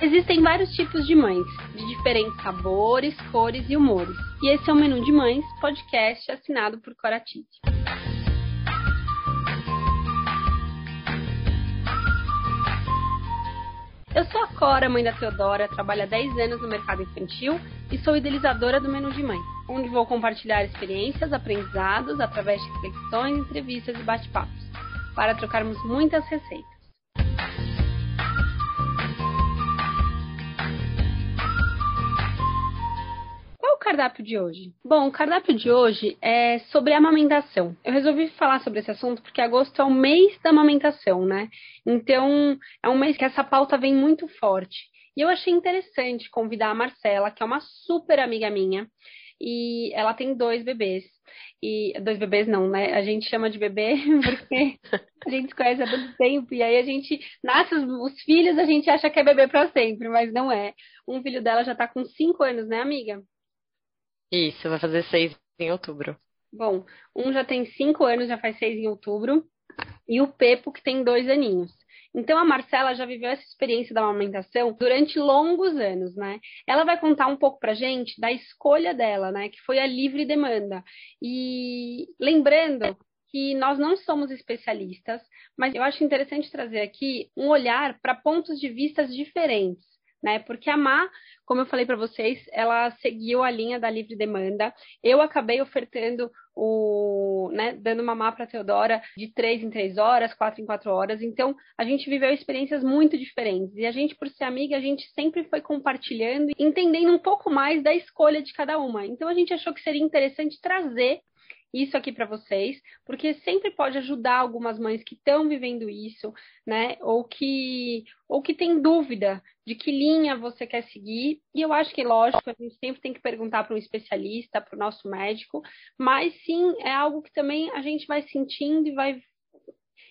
Existem vários tipos de mães, de diferentes sabores, cores e humores. E esse é o Menu de Mães, podcast assinado por Coratite. Eu sou a Cora, mãe da Teodora, trabalho há 10 anos no mercado infantil e sou idealizadora do Menu de Mãe, onde vou compartilhar experiências, aprendizados através de reflexões, entrevistas e bate-papos, para trocarmos muitas receitas. Cardápio de hoje? Bom, o cardápio de hoje é sobre amamentação. Eu resolvi falar sobre esse assunto porque agosto é o mês da amamentação, né? Então, é um mês que essa pauta vem muito forte. E eu achei interessante convidar a Marcela, que é uma super amiga minha, e ela tem dois bebês. E dois bebês não, né? A gente chama de bebê porque a gente se conhece há muito tempo e aí a gente nasce os, os filhos, a gente acha que é bebê para sempre, mas não é. Um filho dela já tá com cinco anos, né, amiga? Isso, vai fazer seis em outubro. Bom, um já tem cinco anos, já faz seis em outubro, e o Pepo, que tem dois aninhos. Então, a Marcela já viveu essa experiência da amamentação durante longos anos, né? Ela vai contar um pouco pra gente da escolha dela, né? Que foi a livre demanda. E lembrando que nós não somos especialistas, mas eu acho interessante trazer aqui um olhar para pontos de vista diferentes né? Porque a Má, como eu falei para vocês, ela seguiu a linha da livre demanda. Eu acabei ofertando o, né, dando mamar para Teodora de três em três horas, quatro em quatro horas. Então, a gente viveu experiências muito diferentes. E a gente, por ser amiga, a gente sempre foi compartilhando, entendendo um pouco mais da escolha de cada uma. Então, a gente achou que seria interessante trazer isso aqui para vocês, porque sempre pode ajudar algumas mães que estão vivendo isso, né? Ou que ou que tem dúvida de que linha você quer seguir. E eu acho que lógico, a gente sempre tem que perguntar para um especialista, para o nosso médico, mas sim é algo que também a gente vai sentindo e vai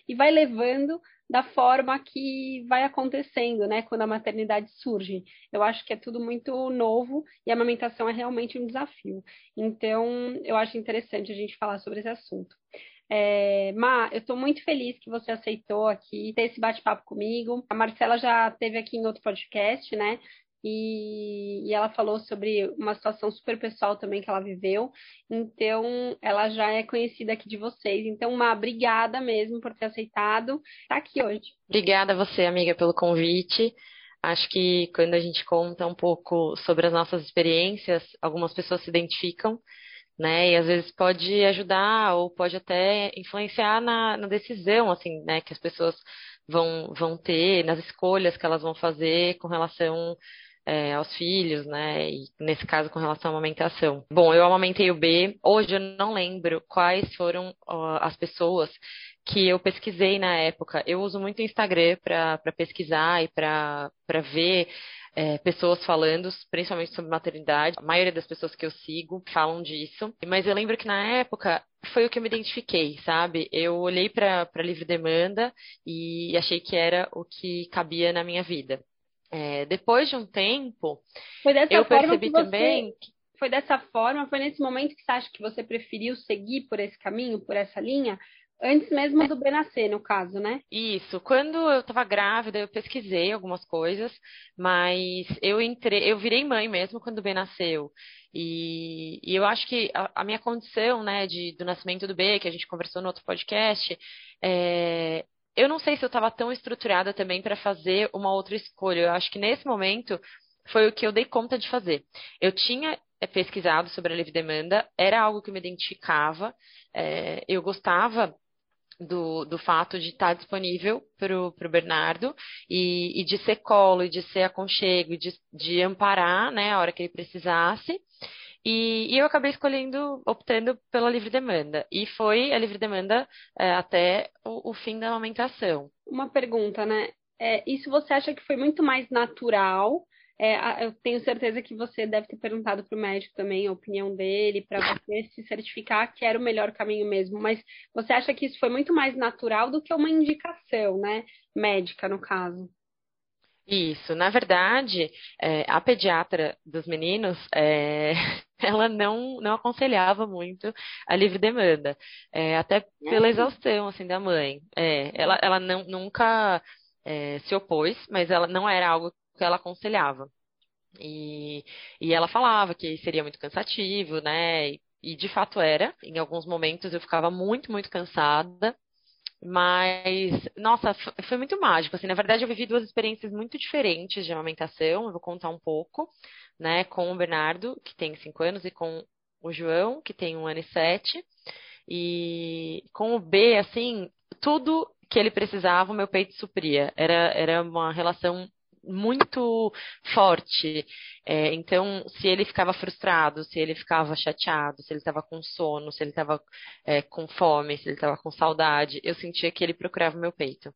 e vai levando da forma que vai acontecendo, né, quando a maternidade surge. Eu acho que é tudo muito novo e a amamentação é realmente um desafio. Então, eu acho interessante a gente falar sobre esse assunto. É, Ma, eu estou muito feliz que você aceitou aqui ter esse bate-papo comigo. A Marcela já teve aqui em outro podcast, né? E, e, ela falou sobre uma situação super pessoal também que ela viveu. Então, ela já é conhecida aqui de vocês. Então, uma obrigada mesmo por ter aceitado estar aqui hoje. Obrigada a você, amiga, pelo convite. Acho que quando a gente conta um pouco sobre as nossas experiências, algumas pessoas se identificam, né? E às vezes pode ajudar ou pode até influenciar na, na decisão, assim, né? Que as pessoas vão, vão ter, nas escolhas que elas vão fazer com relação é, aos filhos, né? E nesse caso com relação à amamentação. Bom, eu amamentei o B. Hoje eu não lembro quais foram uh, as pessoas que eu pesquisei na época. Eu uso muito o Instagram para pesquisar e para ver é, pessoas falando, principalmente sobre maternidade. A maioria das pessoas que eu sigo falam disso. Mas eu lembro que na época foi o que eu me identifiquei, sabe? Eu olhei para livre demanda e achei que era o que cabia na minha vida. É, depois de um tempo, eu percebi você... também que foi dessa forma, foi nesse momento que você acha que você preferiu seguir por esse caminho, por essa linha? Antes mesmo do Benascer, no caso, né? Isso. Quando eu estava grávida, eu pesquisei algumas coisas, mas eu entrei, eu virei mãe mesmo quando o Ben nasceu. E, e eu acho que a, a, minha condição, né, de, do nascimento do B, que a gente conversou no outro podcast, é, eu não sei se eu estava tão estruturada também para fazer uma outra escolha. Eu acho que nesse momento foi o que eu dei conta de fazer. Eu tinha é, pesquisado sobre a livre demanda, era algo que me identificava, é, eu gostava do, do fato de estar disponível para o Bernardo e, e, de ser colo, e de ser aconchego, de, de amparar né, a hora que ele precisasse. E, e, eu acabei escolhendo, optando pela livre demanda. E foi a livre demanda é, até o, o, fim da amamentação. Uma pergunta, né? É, isso você acha que foi muito mais natural? É, eu tenho certeza que você deve ter perguntado para o médico também a opinião dele, para você se certificar que era o melhor caminho mesmo. Mas você acha que isso foi muito mais natural do que uma indicação, né? Médica, no caso? Isso, na verdade, é, a pediatra dos meninos, é, ela não, não aconselhava muito a livre demanda, é, até pela exaustão, assim, da mãe. É, ela, ela não, nunca é, se opôs, mas ela não era algo que ela aconselhava. E, e ela falava que seria muito cansativo, né? E, e de fato era. Em alguns momentos eu ficava muito, muito cansada. Mas, nossa, foi muito mágico. Assim, na verdade, eu vivi duas experiências muito diferentes de amamentação. Eu vou contar um pouco, né? Com o Bernardo, que tem cinco anos, e com o João, que tem um ano e sete. E com o B, assim, tudo que ele precisava, o meu peito supria. Era, era uma relação muito forte. É, então, se ele ficava frustrado, se ele ficava chateado, se ele estava com sono, se ele estava é, com fome, se ele estava com saudade, eu sentia que ele procurava o meu peito.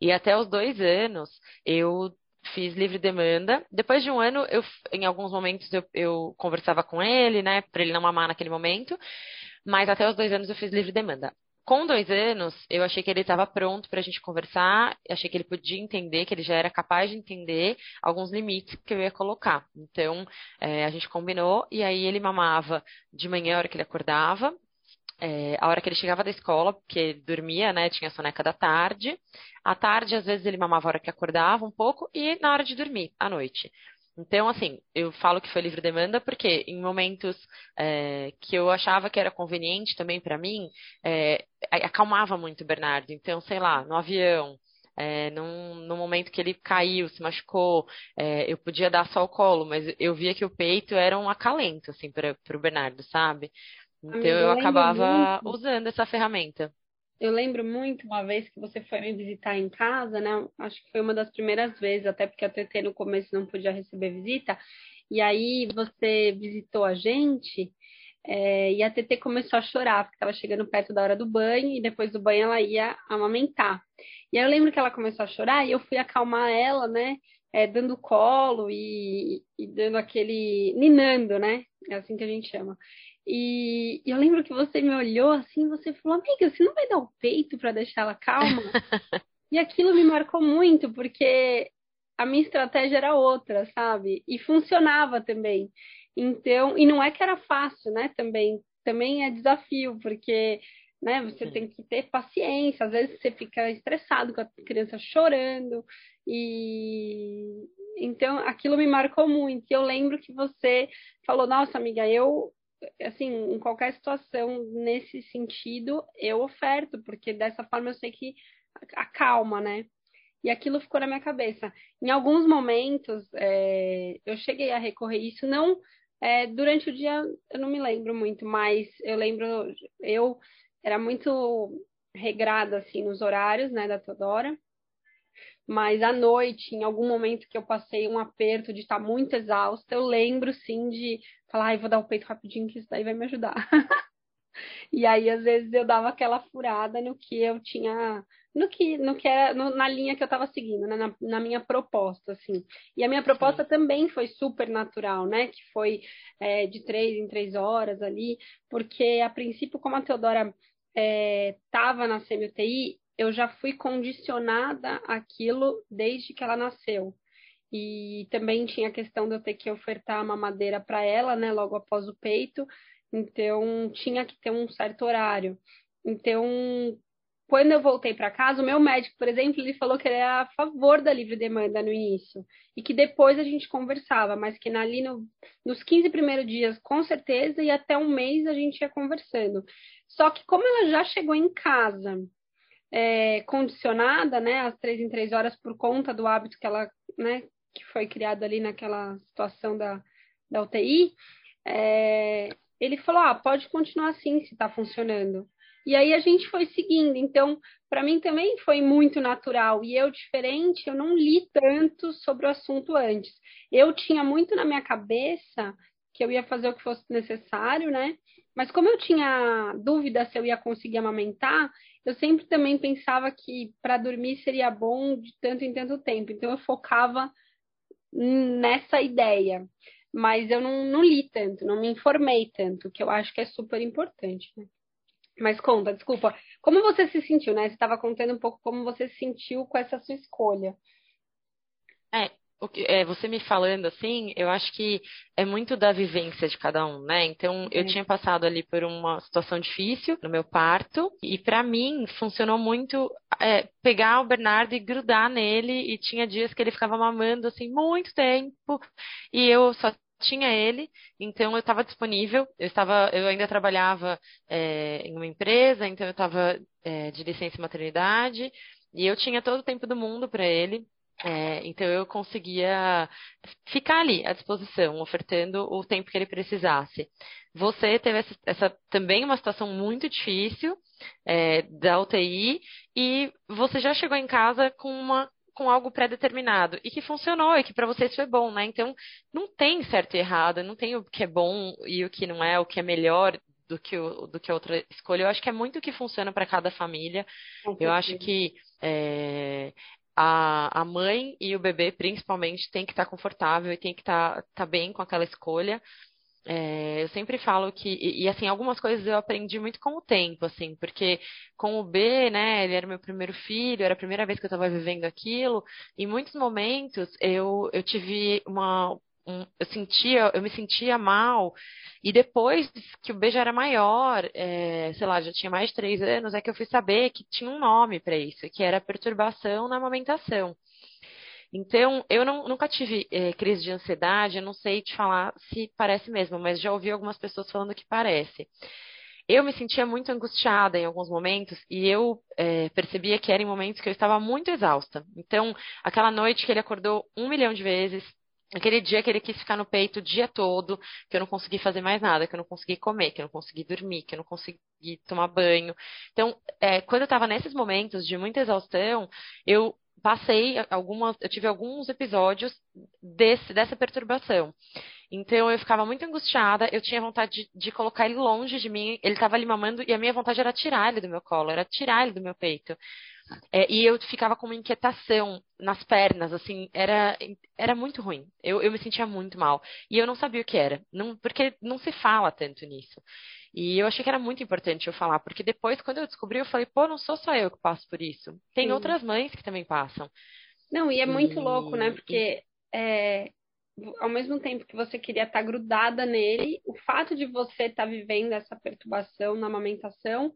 E até os dois anos, eu fiz livre demanda. Depois de um ano, eu, em alguns momentos, eu, eu conversava com ele, né, para ele não mamar naquele momento. Mas até os dois anos eu fiz livre demanda com dois anos, eu achei que ele estava pronto para a gente conversar, achei que ele podia entender, que ele já era capaz de entender alguns limites que eu ia colocar. Então, é, a gente combinou, e aí ele mamava de manhã, a hora que ele acordava, é, a hora que ele chegava da escola, porque dormia, né, tinha soneca da tarde. À tarde, às vezes, ele mamava a hora que acordava um pouco, e na hora de dormir, à noite. Então, assim, eu falo que foi livre demanda porque em momentos é, que eu achava que era conveniente também para mim, é, acalmava muito o Bernardo. Então, sei lá, no avião, é, num, no momento que ele caiu, se machucou, é, eu podia dar só o colo, mas eu via que o peito era um acalento, assim, para o Bernardo, sabe? Então, eu acabava usando essa ferramenta. Eu lembro muito uma vez que você foi me visitar em casa, né? Acho que foi uma das primeiras vezes, até porque a TT no começo não podia receber visita. E aí você visitou a gente é, e a TT começou a chorar, porque estava chegando perto da hora do banho e depois do banho ela ia amamentar. E aí eu lembro que ela começou a chorar e eu fui acalmar ela, né? É, dando colo e, e dando aquele. ninando, né? É assim que a gente chama. E eu lembro que você me olhou assim, você falou, amiga, você não vai dar o peito para deixar ela calma? e aquilo me marcou muito, porque a minha estratégia era outra, sabe? E funcionava também. Então, e não é que era fácil, né? Também, também é desafio, porque né, você tem que ter paciência, às vezes você fica estressado com a criança chorando, e então aquilo me marcou muito. E eu lembro que você falou, nossa amiga, eu assim, em qualquer situação nesse sentido, eu oferto, porque dessa forma eu sei que acalma, né? E aquilo ficou na minha cabeça. Em alguns momentos, é, eu cheguei a recorrer isso, não é, durante o dia, eu não me lembro muito, mas eu lembro, eu era muito regrada, assim, nos horários, né, da Teodora. Mas à noite, em algum momento que eu passei um aperto de estar muito exausta, eu lembro sim de falar, ai, vou dar o peito rapidinho que isso daí vai me ajudar. e aí, às vezes, eu dava aquela furada no que eu tinha, no que, no que era, no, na linha que eu estava seguindo, né? na, na, minha proposta, assim. E a minha proposta Sim. também foi super natural, né? Que foi é, de três em três horas ali, porque a princípio, como a Teodora estava é, na semi-UTI, eu já fui condicionada àquilo desde que ela nasceu. E também tinha a questão de eu ter que ofertar uma madeira para ela, né, logo após o peito. Então, tinha que ter um certo horário. Então, quando eu voltei para casa, o meu médico, por exemplo, ele falou que ele era a favor da livre demanda no início e que depois a gente conversava, mas que ali no, nos 15 primeiros dias, com certeza, e até um mês a gente ia conversando. Só que como ela já chegou em casa é, condicionada, né, às três em três horas por conta do hábito que ela, né, que foi criado ali naquela situação da, da UTI, é, ele falou, ah, pode continuar assim se está funcionando. E aí a gente foi seguindo. Então, para mim também foi muito natural. E eu, diferente, eu não li tanto sobre o assunto antes. Eu tinha muito na minha cabeça que eu ia fazer o que fosse necessário, né? Mas como eu tinha dúvida se eu ia conseguir amamentar, eu sempre também pensava que para dormir seria bom de tanto em tanto tempo. Então eu focava nessa ideia. Mas eu não, não li tanto, não me informei tanto, que eu acho que é super importante, né? Mas conta, desculpa, como você se sentiu, né? Você estava contando um pouco como você se sentiu com essa sua escolha. É, é, você me falando assim, eu acho que é muito da vivência de cada um, né? Então, eu tinha passado ali por uma situação difícil no meu parto, e para mim funcionou muito é, pegar o Bernardo e grudar nele, e tinha dias que ele ficava mamando assim muito tempo, e eu só tinha ele, então eu estava disponível. Eu estava, eu ainda trabalhava é, em uma empresa, então eu estava é, de licença maternidade e eu tinha todo o tempo do mundo para ele. É, então eu conseguia ficar ali à disposição, ofertando o tempo que ele precisasse. Você teve essa, essa também uma situação muito difícil é, da UTI e você já chegou em casa com uma com algo pré-determinado e que funcionou e que para vocês foi bom, né? Então não tem certo e errado, não tem o que é bom e o que não é, o que é melhor do que, o, do que a outra escolha. Eu acho que é muito o que funciona para cada família. Eu acho que é, a, a mãe e o bebê, principalmente, tem que estar tá confortável e tem que estar tá, tá bem com aquela escolha. É, eu sempre falo que, e, e, assim, algumas coisas eu aprendi muito com o tempo, assim, porque com o B, né, ele era meu primeiro filho, era a primeira vez que eu estava vivendo aquilo, em muitos momentos eu, eu tive uma, um, eu sentia, eu me sentia mal, e depois que o B já era maior, é, sei lá, já tinha mais de três anos, é que eu fui saber que tinha um nome para isso, que era perturbação na amamentação. Então, eu não, nunca tive é, crise de ansiedade, eu não sei te falar se parece mesmo, mas já ouvi algumas pessoas falando que parece. Eu me sentia muito angustiada em alguns momentos e eu é, percebia que era em momentos que eu estava muito exausta. Então, aquela noite que ele acordou um milhão de vezes, aquele dia que ele quis ficar no peito o dia todo, que eu não consegui fazer mais nada, que eu não consegui comer, que eu não consegui dormir, que eu não consegui tomar banho. Então, é, quando eu estava nesses momentos de muita exaustão, eu passei algumas, eu tive alguns episódios desse, dessa perturbação. Então eu ficava muito angustiada, eu tinha vontade de, de colocar ele longe de mim, ele estava ali mamando e a minha vontade era tirar ele do meu colo, era tirar ele do meu peito. É, e eu ficava com uma inquietação nas pernas, assim, era, era muito ruim. Eu, eu me sentia muito mal. E eu não sabia o que era, não, porque não se fala tanto nisso. E eu achei que era muito importante eu falar, porque depois, quando eu descobri, eu falei, pô, não sou só eu que passo por isso. Tem Sim. outras mães que também passam. Não, e é muito e... louco, né? Porque é, ao mesmo tempo que você queria estar grudada nele, o fato de você estar vivendo essa perturbação na amamentação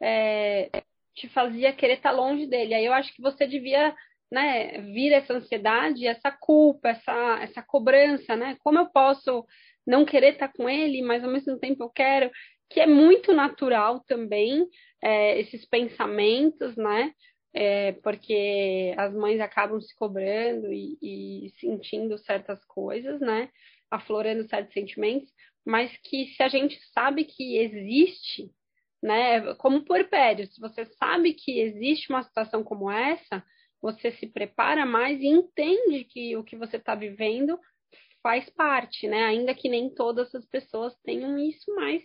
é, te fazia querer estar longe dele. Aí eu acho que você devia né, vir essa ansiedade, essa culpa, essa, essa cobrança, né? Como eu posso não querer estar com ele, mas ao mesmo tempo eu quero, que é muito natural também, é, esses pensamentos, né? É, porque as mães acabam se cobrando e, e, sentindo certas coisas, né? Aflorando certos sentimentos, mas que se a gente sabe que existe, né? Como puerpério, se você sabe que existe uma situação como essa, você se prepara mais e entende que o que você está vivendo faz parte, né? Ainda que nem todas as pessoas tenham isso, mas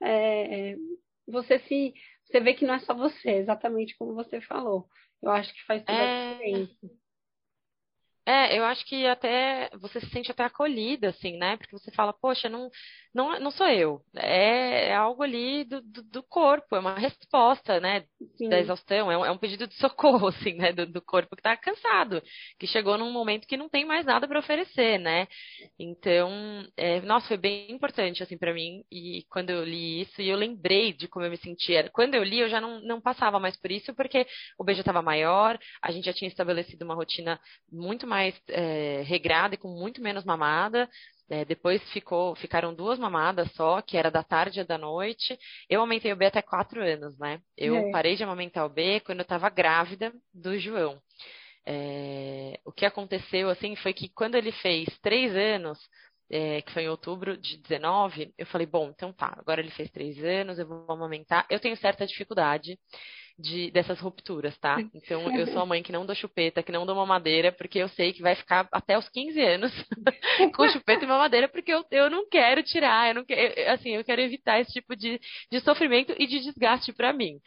é, você se você vê que não é só você, exatamente como você falou. Eu acho que faz toda a é. diferença. É, eu acho que até você se sente até acolhida, assim, né? Porque você fala, poxa, não, não, não sou eu. É, é algo ali do, do, do, corpo, é uma resposta, né? Sim. Da exaustão, é um, é um, pedido de socorro, assim, né? Do, do corpo que está cansado, que chegou num momento que não tem mais nada para oferecer, né? Então, é, nossa, foi bem importante, assim, para mim. E quando eu li isso, e eu lembrei de como eu me sentia. Quando eu li, eu já não, não passava mais por isso, porque o beijo estava maior, a gente já tinha estabelecido uma rotina muito mais mais é, regrada e com muito menos mamada. É, depois ficou, ficaram duas mamadas só, que era da tarde e da noite. Eu aumentei o B até quatro anos, né? Eu é. parei de amamentar o B quando eu estava grávida do João. É, o que aconteceu, assim, foi que quando ele fez três anos, é, que foi em outubro de 19, eu falei, bom, então tá, agora ele fez três anos, eu vou amamentar. Eu tenho certa dificuldade de, dessas rupturas, tá? Então, eu sou a mãe que não dou chupeta, que não dou mamadeira, porque eu sei que vai ficar até os 15 anos com chupeta e mamadeira, porque eu, eu não quero tirar, eu não quero, assim, eu quero evitar esse tipo de, de sofrimento e de desgaste para mim.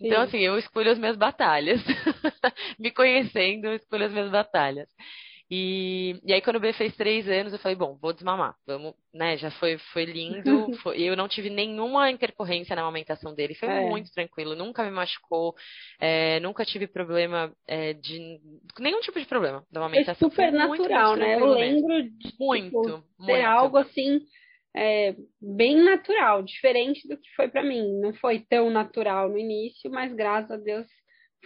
Então, Sim. assim, eu escolho as minhas batalhas. Me conhecendo, eu escolho as minhas batalhas. E, e aí, quando o B fez três anos, eu falei, bom, vou desmamar. Vamos, né? Já foi, foi lindo. Foi, eu não tive nenhuma intercorrência na amamentação dele. Foi é. muito tranquilo, nunca me machucou, é, nunca tive problema é, de. Nenhum tipo de problema da amamentação. É super natural, muito, muito né? Eu lembro mesmo. de muito, tipo, muito. ser algo assim. É, bem natural, diferente do que foi para mim. Não foi tão natural no início, mas graças a Deus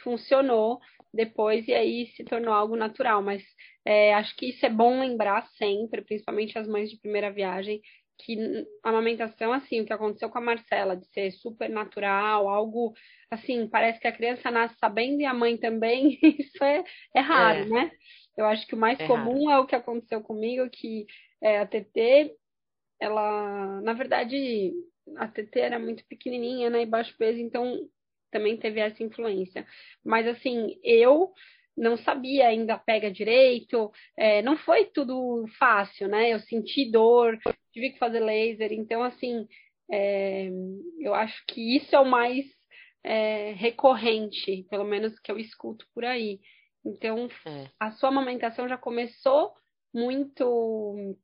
funcionou depois e aí se tornou algo natural. Mas é, acho que isso é bom lembrar sempre, principalmente as mães de primeira viagem, que a amamentação, assim, o que aconteceu com a Marcela, de ser super natural, algo assim, parece que a criança nasce sabendo e a mãe também, isso é, é raro, é. né? Eu acho que o mais é comum raro. é o que aconteceu comigo, que é, a TT, ela, na verdade, a TT era muito pequenininha, né, e baixo peso, então também teve essa influência. Mas assim, eu não sabia ainda pega direito, é, não foi tudo fácil, né? Eu senti dor, tive que fazer laser, então assim, é, eu acho que isso é o mais é, recorrente, pelo menos que eu escuto por aí. Então, é. a sua amamentação já começou muito,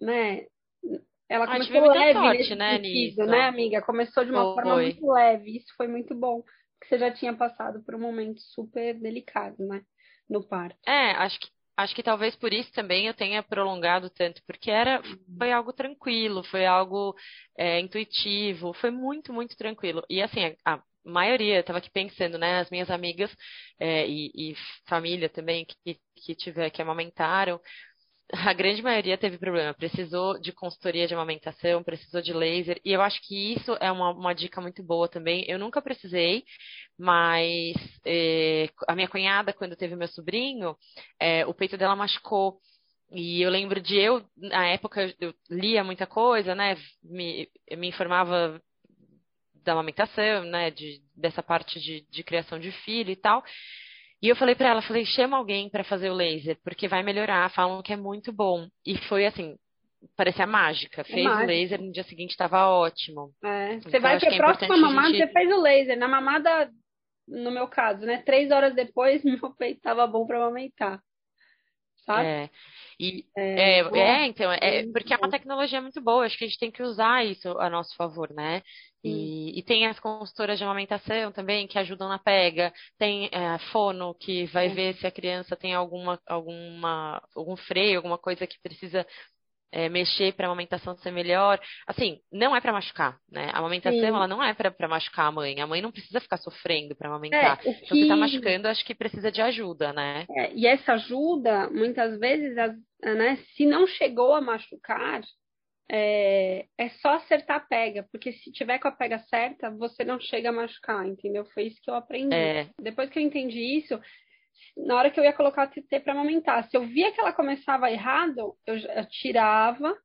né? Ela ah, começou leve sorte, nesse né, sentido, né, amiga? Começou de uma foi. forma muito leve. Isso foi muito bom. Porque você já tinha passado por um momento super delicado, né? No parto. É, acho que acho que talvez por isso também eu tenha prolongado tanto, porque era foi algo tranquilo, foi algo é, intuitivo, foi muito, muito tranquilo. E assim, a, a maioria, estava aqui pensando, né, as minhas amigas é, e, e, família também que, que tiver que amamentaram, a grande maioria teve problema. Precisou de consultoria de amamentação, precisou de laser. E eu acho que isso é uma, uma dica muito boa também. Eu nunca precisei, mas eh, a minha cunhada, quando teve meu sobrinho, eh, o peito dela machucou. E eu lembro de eu, na época, eu lia muita coisa, né? Me, me informava da amamentação, né? De, dessa parte de, de criação de filho e tal. E eu falei para ela, falei, chama alguém para fazer o laser, porque vai melhorar, falam que é muito bom. E foi assim, parecia mágica. É fez o laser, no dia seguinte estava ótimo. É. Você então, vai para a é próxima mamada, gente... você fez o laser. Na mamada, no meu caso, né? Três horas depois, meu peito estava bom para amamentar. Sabe? É. E, é, é, é, então, é, porque é uma tecnologia muito boa, acho que a gente tem que usar isso a nosso favor, né? E, e, tem as consultoras de amamentação também que ajudam na pega, tem é, a fono que vai ver se a criança tem alguma, alguma, algum freio, alguma coisa que precisa é, mexer para a amamentação ser melhor. Assim, não é para machucar, né? A amamentação, Sim. ela não é para machucar a mãe. A mãe não precisa ficar sofrendo para amamentar. É, que... Se está machucando, acho que precisa de ajuda, né? É, e essa ajuda, muitas vezes, as, né, se não chegou a machucar, é, é só acertar a pega, porque se tiver com a pega certa, você não chega a machucar, entendeu? Foi isso que eu aprendi. É. Depois que eu entendi isso, na hora que eu ia colocar a TT para amamentar, se eu via que ela começava errado, eu, eu tirava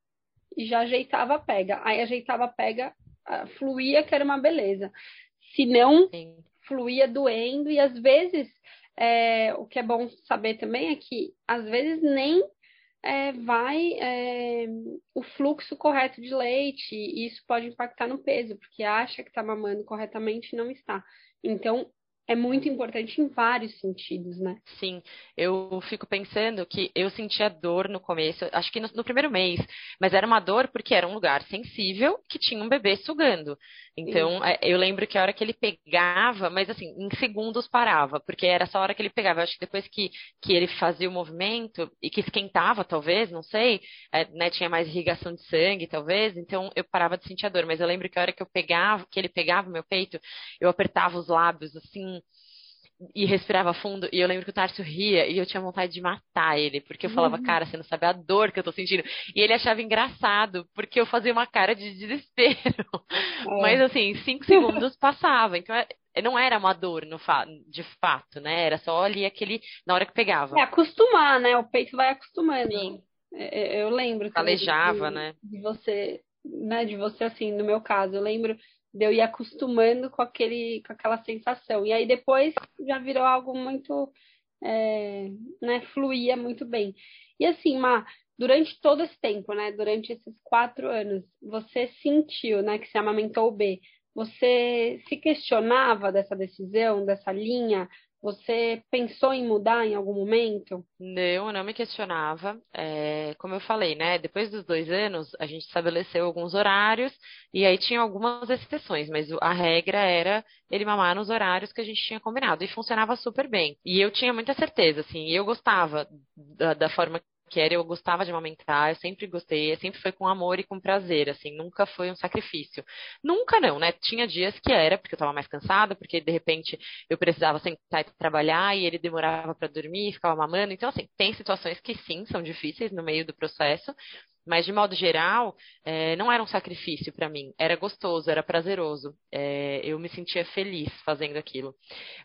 e já ajeitava a pega. Aí ajeitava a pega, fluía, que era uma beleza. Se não, Sim. fluía doendo, e às vezes, é, o que é bom saber também é que, às vezes, nem é, vai é, o fluxo correto de leite, e isso pode impactar no peso, porque acha que está mamando corretamente e não está. Então, é muito importante em vários sentidos, né? Sim, eu fico pensando que eu sentia dor no começo, acho que no, no, primeiro mês, mas era uma dor porque era um lugar sensível que tinha um bebê sugando. Então, é, eu lembro que a hora que ele pegava, mas assim, em segundos parava, porque era só a hora que ele pegava. Eu acho que depois que, que ele fazia o movimento e que esquentava, talvez, não sei, é, né, tinha mais irrigação de sangue, talvez, então eu parava de sentir a dor. Mas eu lembro que a hora que eu pegava, que ele pegava o meu peito, eu apertava os lábios, assim, e respirava fundo, e eu lembro que o Tarso ria e eu tinha vontade de matar ele, porque eu falava, uhum. cara, você não sabe a dor que eu tô sentindo. E ele achava engraçado, porque eu fazia uma cara de desespero. É. Mas assim, cinco segundos passava. Então é, não era uma dor no fa de fato, né? Era só ali aquele. na hora que pegava. É acostumar, né? O peito vai acostumando. Sim. É, é, eu lembro. Calejava, né? De você, né? De você, assim, no meu caso, eu lembro de eu ir acostumando com, aquele, com aquela sensação. E aí depois já virou algo muito, é, né, fluía muito bem. E assim, Má, durante todo esse tempo, né, durante esses quatro anos, você sentiu, né, que se amamentou o B, você se questionava dessa decisão, dessa linha? Você pensou em mudar em algum momento? Não, eu não me questionava. É, como eu falei, né? Depois dos dois anos, a gente estabeleceu alguns horários e aí tinha algumas exceções, mas a regra era ele mamar nos horários que a gente tinha combinado e funcionava super bem. E eu tinha muita certeza, assim, eu gostava da, da forma que era eu gostava de amamentar, eu sempre gostei, sempre foi com amor e com prazer, assim, nunca foi um sacrifício. Nunca não, né? Tinha dias que era, porque eu estava mais cansada, porque de repente eu precisava sentar e trabalhar e ele demorava para dormir, ficava mamando. Então, assim, tem situações que sim, são difíceis no meio do processo, mas, de modo geral, é, não era um sacrifício para mim. Era gostoso, era prazeroso. É, eu me sentia feliz fazendo aquilo.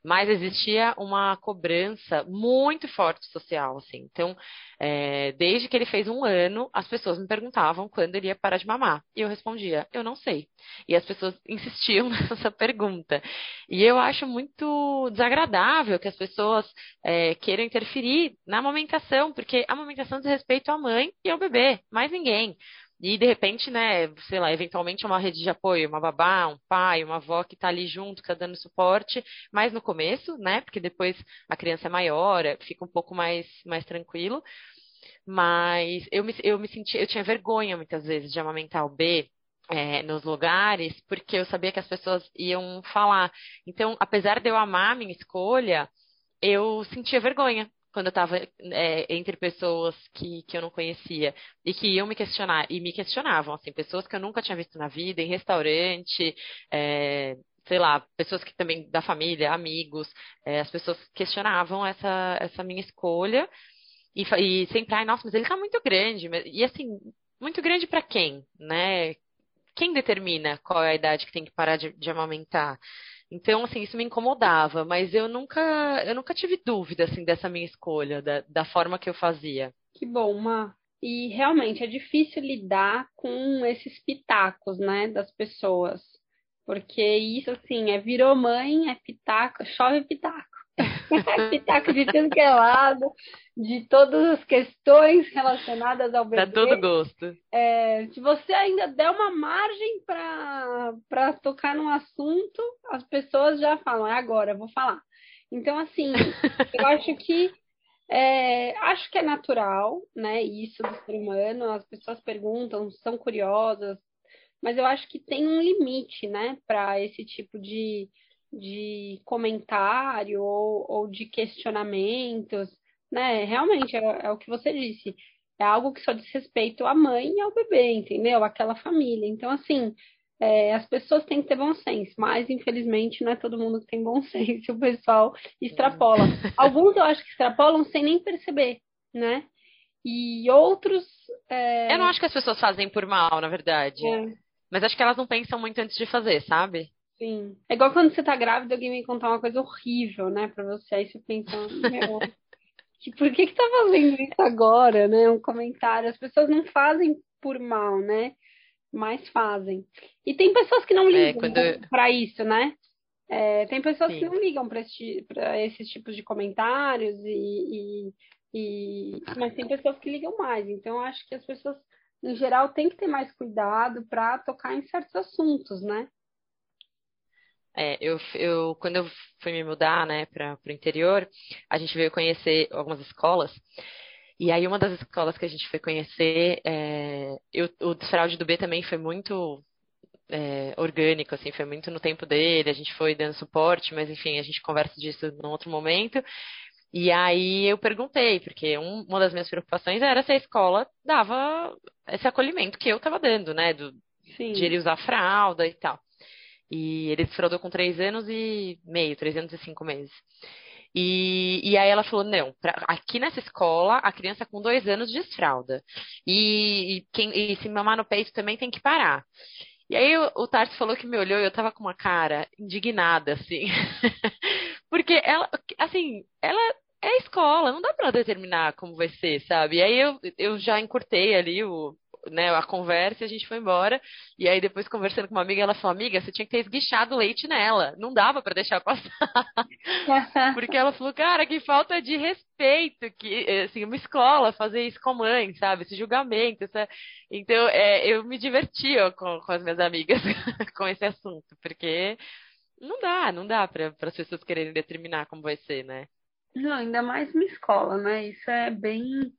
Mas existia uma cobrança muito forte social, assim. Então, é, desde que ele fez um ano, as pessoas me perguntavam quando ele ia parar de mamar. E eu respondia, eu não sei. E as pessoas insistiam nessa pergunta. E eu acho muito desagradável que as pessoas é, queiram interferir na amamentação, porque a amamentação diz respeito à mãe e ao bebê, mais ninguém. E de repente, né, sei lá, eventualmente uma rede de apoio, uma babá, um pai, uma avó que está ali junto, que está dando suporte, mas no começo, né, porque depois a criança é maior, fica um pouco mais, mais tranquilo. Mas eu me, eu me senti, eu tinha vergonha muitas vezes de amamentar o B é, nos lugares, porque eu sabia que as pessoas iam falar. Então, apesar de eu amar a minha escolha, eu sentia vergonha quando eu estava é, entre pessoas que, que eu não conhecia e que iam me questionar, e me questionavam, assim, pessoas que eu nunca tinha visto na vida, em restaurante, é, sei lá, pessoas que também da família, amigos, é, as pessoas questionavam essa, essa minha escolha e, e sempre, ai, nossa, mas ele tá muito grande, e assim, muito grande para quem, né? Quem determina qual é a idade que tem que parar de, de amamentar? Então, assim, isso me incomodava, mas eu nunca, eu nunca tive dúvida, assim, dessa minha escolha, da, da forma que eu fazia. Que bom, Ma. E realmente é difícil lidar com esses pitacos, né, das pessoas. Porque isso, assim, é virou mãe, é pitaco, chove pitaco. Pitaco de tudo que é lado, de todas as questões relacionadas ao bebê. Dá todo gosto. É, se você ainda der uma margem para tocar num assunto, as pessoas já falam, é agora, vou falar. Então, assim, eu acho que é, acho que é natural, né? Isso do ser humano, as pessoas perguntam, são curiosas, mas eu acho que tem um limite, né, para esse tipo de de comentário ou, ou de questionamentos, né? Realmente é, é, o que você disse. É algo que só diz respeito à mãe e ao bebê, entendeu? Aquela família. Então, assim, é, as pessoas têm que ter bom senso, mas infelizmente não é todo mundo que tem bom senso, o pessoal extrapola. Alguns eu acho que extrapolam sem nem perceber, né? E outros. É... Eu não acho que as pessoas fazem por mal, na verdade. É. Mas acho que elas não pensam muito antes de fazer, sabe? Sim. É igual quando você tá grávida, alguém vem contar uma coisa horrível, né, pra você. Aí você pensa, meu, que, por que que tá fazendo isso agora, né? Um comentário. As pessoas não fazem por mal, né? Mas fazem. E tem pessoas que não é, ligam é, quando... pra isso, né? É, tem pessoas Sim. que não ligam para esse, esses tipos de comentários e, e, e, mas tem pessoas que ligam mais. Então, eu acho que as pessoas, em geral, têm que ter mais cuidado para tocar em certos assuntos, né? É, eu, eu, quando eu fui me mudar, né, para o interior, a gente veio conhecer algumas escolas. E aí, uma das escolas que a gente foi conhecer, é, eu, o desfraude do B também foi muito é, orgânico, assim, foi muito no tempo dele. A gente foi dando suporte, mas enfim, a gente conversa disso num outro momento. E aí eu perguntei, porque um, uma das minhas preocupações era se a escola dava esse acolhimento que eu estava dando, né, do, de ele usar fralda e tal. E ele desfraudou com três anos e meio, três anos e cinco meses. E, e aí ela falou, não, pra, aqui nessa escola, a criança com dois anos desfralda. E, e, quem, e se mamar no peito também tem que parar. E aí o, o Tarso falou que me olhou e eu tava com uma cara indignada, assim. Porque ela, assim, ela é escola, não dá pra determinar como vai ser, sabe? E aí eu, eu já encurtei ali o, né, a conversa e a gente foi embora. E aí, depois, conversando com uma amiga, ela falou: Amiga, você tinha que ter esguichado leite nela. Não dava para deixar passar. Porque ela falou: Cara, que falta de respeito. que assim, uma escola fazer isso com a mãe, sabe? Esse julgamento. Essa... Então, é, eu me divertia com, com as minhas amigas com esse assunto, porque não dá, não dá para as pessoas quererem determinar como vai ser, né? Não, ainda mais uma escola, né? Isso é bem.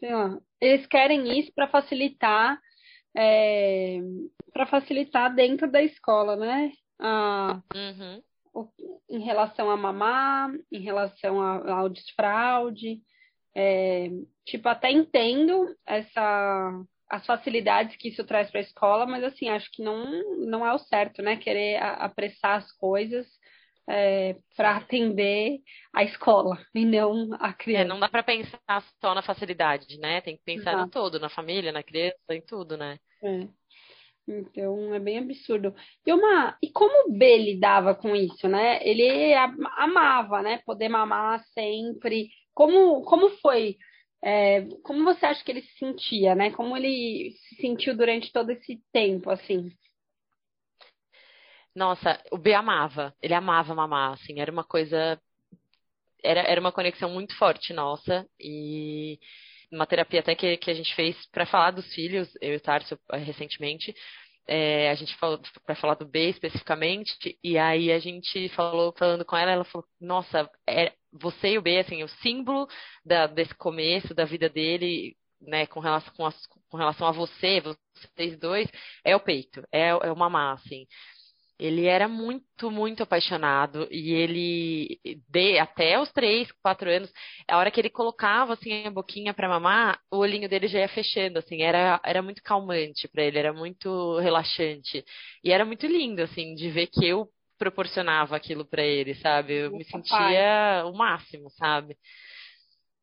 Assim, ó, eles querem isso para facilitar, é, para facilitar dentro da escola, né? Ah, uhum. em relação a mamar, em relação ao desfraude. É, tipo, até entendo essa as facilidades que isso traz para a escola, mas assim, acho que não, não é o certo, né? Querer apressar as coisas é, para atender a escola e não a criança. É, não dá para pensar só na facilidade, né? Tem que pensar Exato. no todo, na família, na criança, em tudo, né? É. Então é bem absurdo. E uma e como o B lidava com isso, né? Ele amava, né? Poder mamar sempre. Como como foi é, como você acha que ele se sentia, né? Como ele se sentiu durante todo esse tempo, assim? Nossa, o B amava. Ele amava mamar, assim. Era uma coisa... Era, era uma conexão muito forte nossa. E uma terapia até que, que a gente fez para falar dos filhos, eu e o Tarso, recentemente, é, a gente falou para falar do B especificamente, e aí a gente falou, falando com ela, ela falou, nossa, é, você e o B, assim, o símbolo da, desse começo da vida dele, né, com relação, com, as, com relação a você, vocês dois, é o peito, é, é o mamar, assim. Ele era muito, muito apaixonado e ele, de, até os três, quatro anos, a hora que ele colocava assim a boquinha para mamar, o olhinho dele já ia fechando, assim, era, era muito calmante para ele, era muito relaxante e era muito lindo, assim, de ver que eu proporcionava aquilo para ele, sabe? Eu me sentia o máximo, sabe?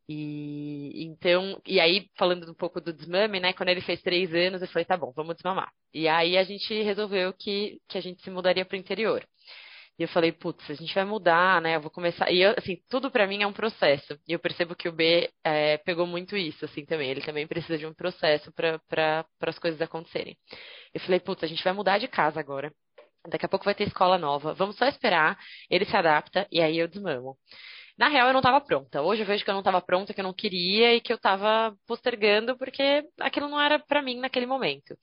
E então, e aí, falando um pouco do desmame, né? Quando ele fez três anos, eu falei, tá bom, vamos desmamar. E aí a gente resolveu que, que a gente se mudaria para o interior. E eu falei, putz, a gente vai mudar, né? Eu vou começar. E eu, assim, tudo para mim é um processo. E eu percebo que o B é, pegou muito isso, assim, também. Ele também precisa de um processo para as coisas acontecerem. Eu falei, putz, a gente vai mudar de casa agora. Daqui a pouco vai ter escola nova. Vamos só esperar, ele se adapta e aí eu desmamo. Na real, eu não estava pronta. Hoje eu vejo que eu não estava pronta, que eu não queria e que eu estava postergando porque aquilo não era para mim naquele momento.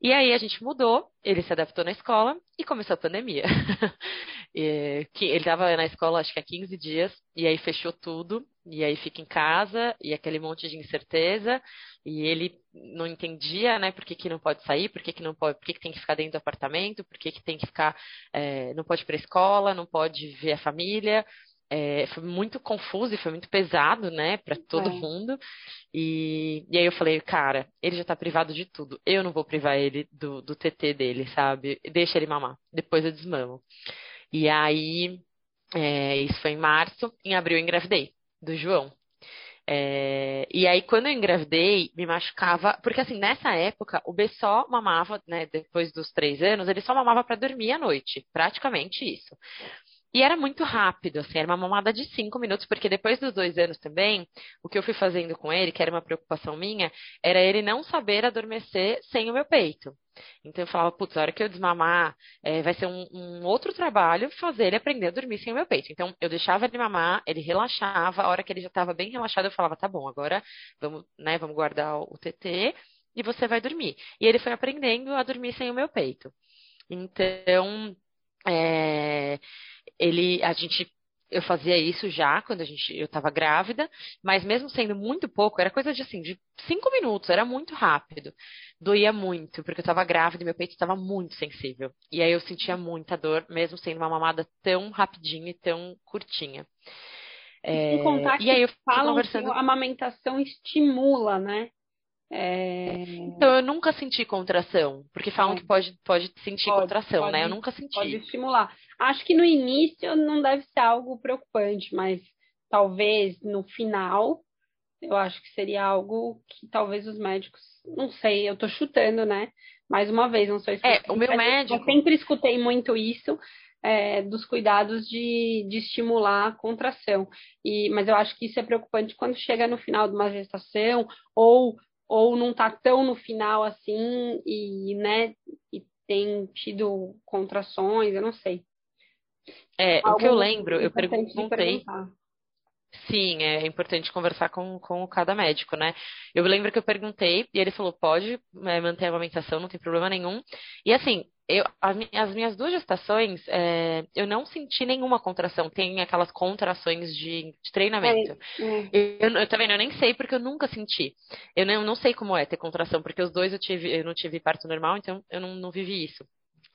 E aí a gente mudou, ele se adaptou na escola e começou a pandemia. ele estava na escola acho que há 15 dias e aí fechou tudo e aí fica em casa e aquele monte de incerteza e ele não entendia, né, por que, que não pode sair, por que, que não pode, por que, que tem que ficar dentro do apartamento, por que, que tem que ficar, é, não pode ir para a escola, não pode ver a família é, foi muito confuso e foi muito pesado, né, para todo é. mundo. E, e aí eu falei, cara, ele já tá privado de tudo. Eu não vou privar ele do, do TT dele, sabe? Deixa ele mamar. Depois eu desmamo. E aí, é, isso foi em março. Em abril eu engravidei do João. É, e aí, quando eu engravidei, me machucava, porque assim, nessa época, o B só mamava, né, depois dos três anos, ele só mamava para dormir à noite, praticamente isso. E era muito rápido, assim, era uma mamada de cinco minutos, porque depois dos dois anos também, o que eu fui fazendo com ele, que era uma preocupação minha, era ele não saber adormecer sem o meu peito. Então eu falava, putz, a hora que eu desmamar, é, vai ser um, um, outro trabalho fazer ele aprender a dormir sem o meu peito. Então eu deixava ele mamar, ele relaxava, a hora que ele já estava bem relaxado, eu falava, tá bom, agora vamos, né, vamos guardar o TT e você vai dormir. E ele foi aprendendo a dormir sem o meu peito. Então, é, ele, a gente eu fazia isso já quando a gente, eu estava grávida, mas mesmo sendo muito pouco, era coisa de assim, de cinco minutos, era muito rápido. Doía muito, porque eu estava grávida e meu peito estava muito sensível. E aí eu sentia muita dor, mesmo sendo uma mamada tão rapidinha e tão curtinha. É, e contar e aí eu falam conversando... que a amamentação estimula, né? É... Então, eu nunca senti contração, porque falam é. que pode, pode sentir pode, contração, pode, né? Eu nunca senti. Pode estimular. Acho que no início não deve ser algo preocupante, mas talvez no final, eu acho que seria algo que talvez os médicos, não sei, eu tô chutando, né? Mais uma vez, não sou É, o meu médico. Eu sempre escutei muito isso. É, dos cuidados de, de estimular a contração. E, mas eu acho que isso é preocupante quando chega no final de uma gestação ou ou não tá tão no final assim e, né, e tem tido contrações, eu não sei. É, Algo o que eu lembro, eu perguntei. Sim, é importante conversar com, com cada médico, né? Eu lembro que eu perguntei e ele falou: pode é, manter a amamentação, não tem problema nenhum. E assim, eu, as, as minhas duas gestações, é, eu não senti nenhuma contração. Tem aquelas contrações de, de treinamento. É, é. Eu, eu, tá vendo? Eu nem sei porque eu nunca senti. Eu não, não sei como é ter contração, porque os dois eu tive, eu não tive parto normal, então eu não, não vivi isso.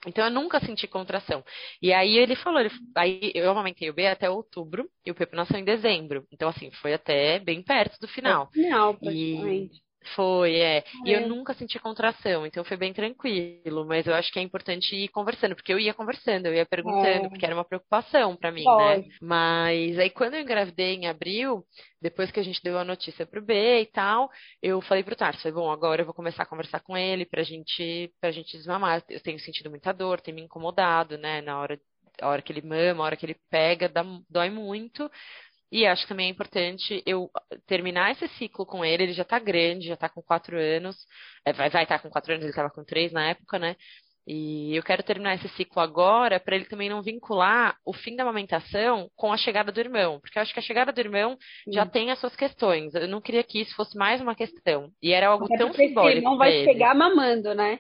Então eu nunca senti contração. E aí ele falou, ele, aí eu amamentei o B até outubro e o Pepe nasceu em dezembro. Então assim, foi até bem perto do final. É final, praticamente. E foi, é. é. E eu é. nunca senti contração, então foi bem tranquilo. Mas eu acho que é importante ir conversando, porque eu ia conversando, eu ia perguntando, é. porque era uma preocupação para mim, né? Mas aí quando eu engravidei em abril, depois que a gente deu a notícia pro B e tal, eu falei pro Tarso, falei, bom, agora eu vou começar a conversar com ele pra gente, pra gente desmamar. Eu tenho sentido muita dor, tem me incomodado, né? Na hora a hora que ele mama, a hora que ele pega, dá, dói muito. E acho que também é importante eu terminar esse ciclo com ele. Ele já tá grande, já tá com quatro anos. É, vai estar tá com quatro anos, ele tava com três na época, né? E eu quero terminar esse ciclo agora para ele também não vincular o fim da amamentação com a chegada do irmão, porque eu acho que a chegada do irmão Sim. já tem as suas questões. Eu não queria que isso fosse mais uma questão. E era algo Até tão simbólico. Esse irmão vai chegar mamando, né?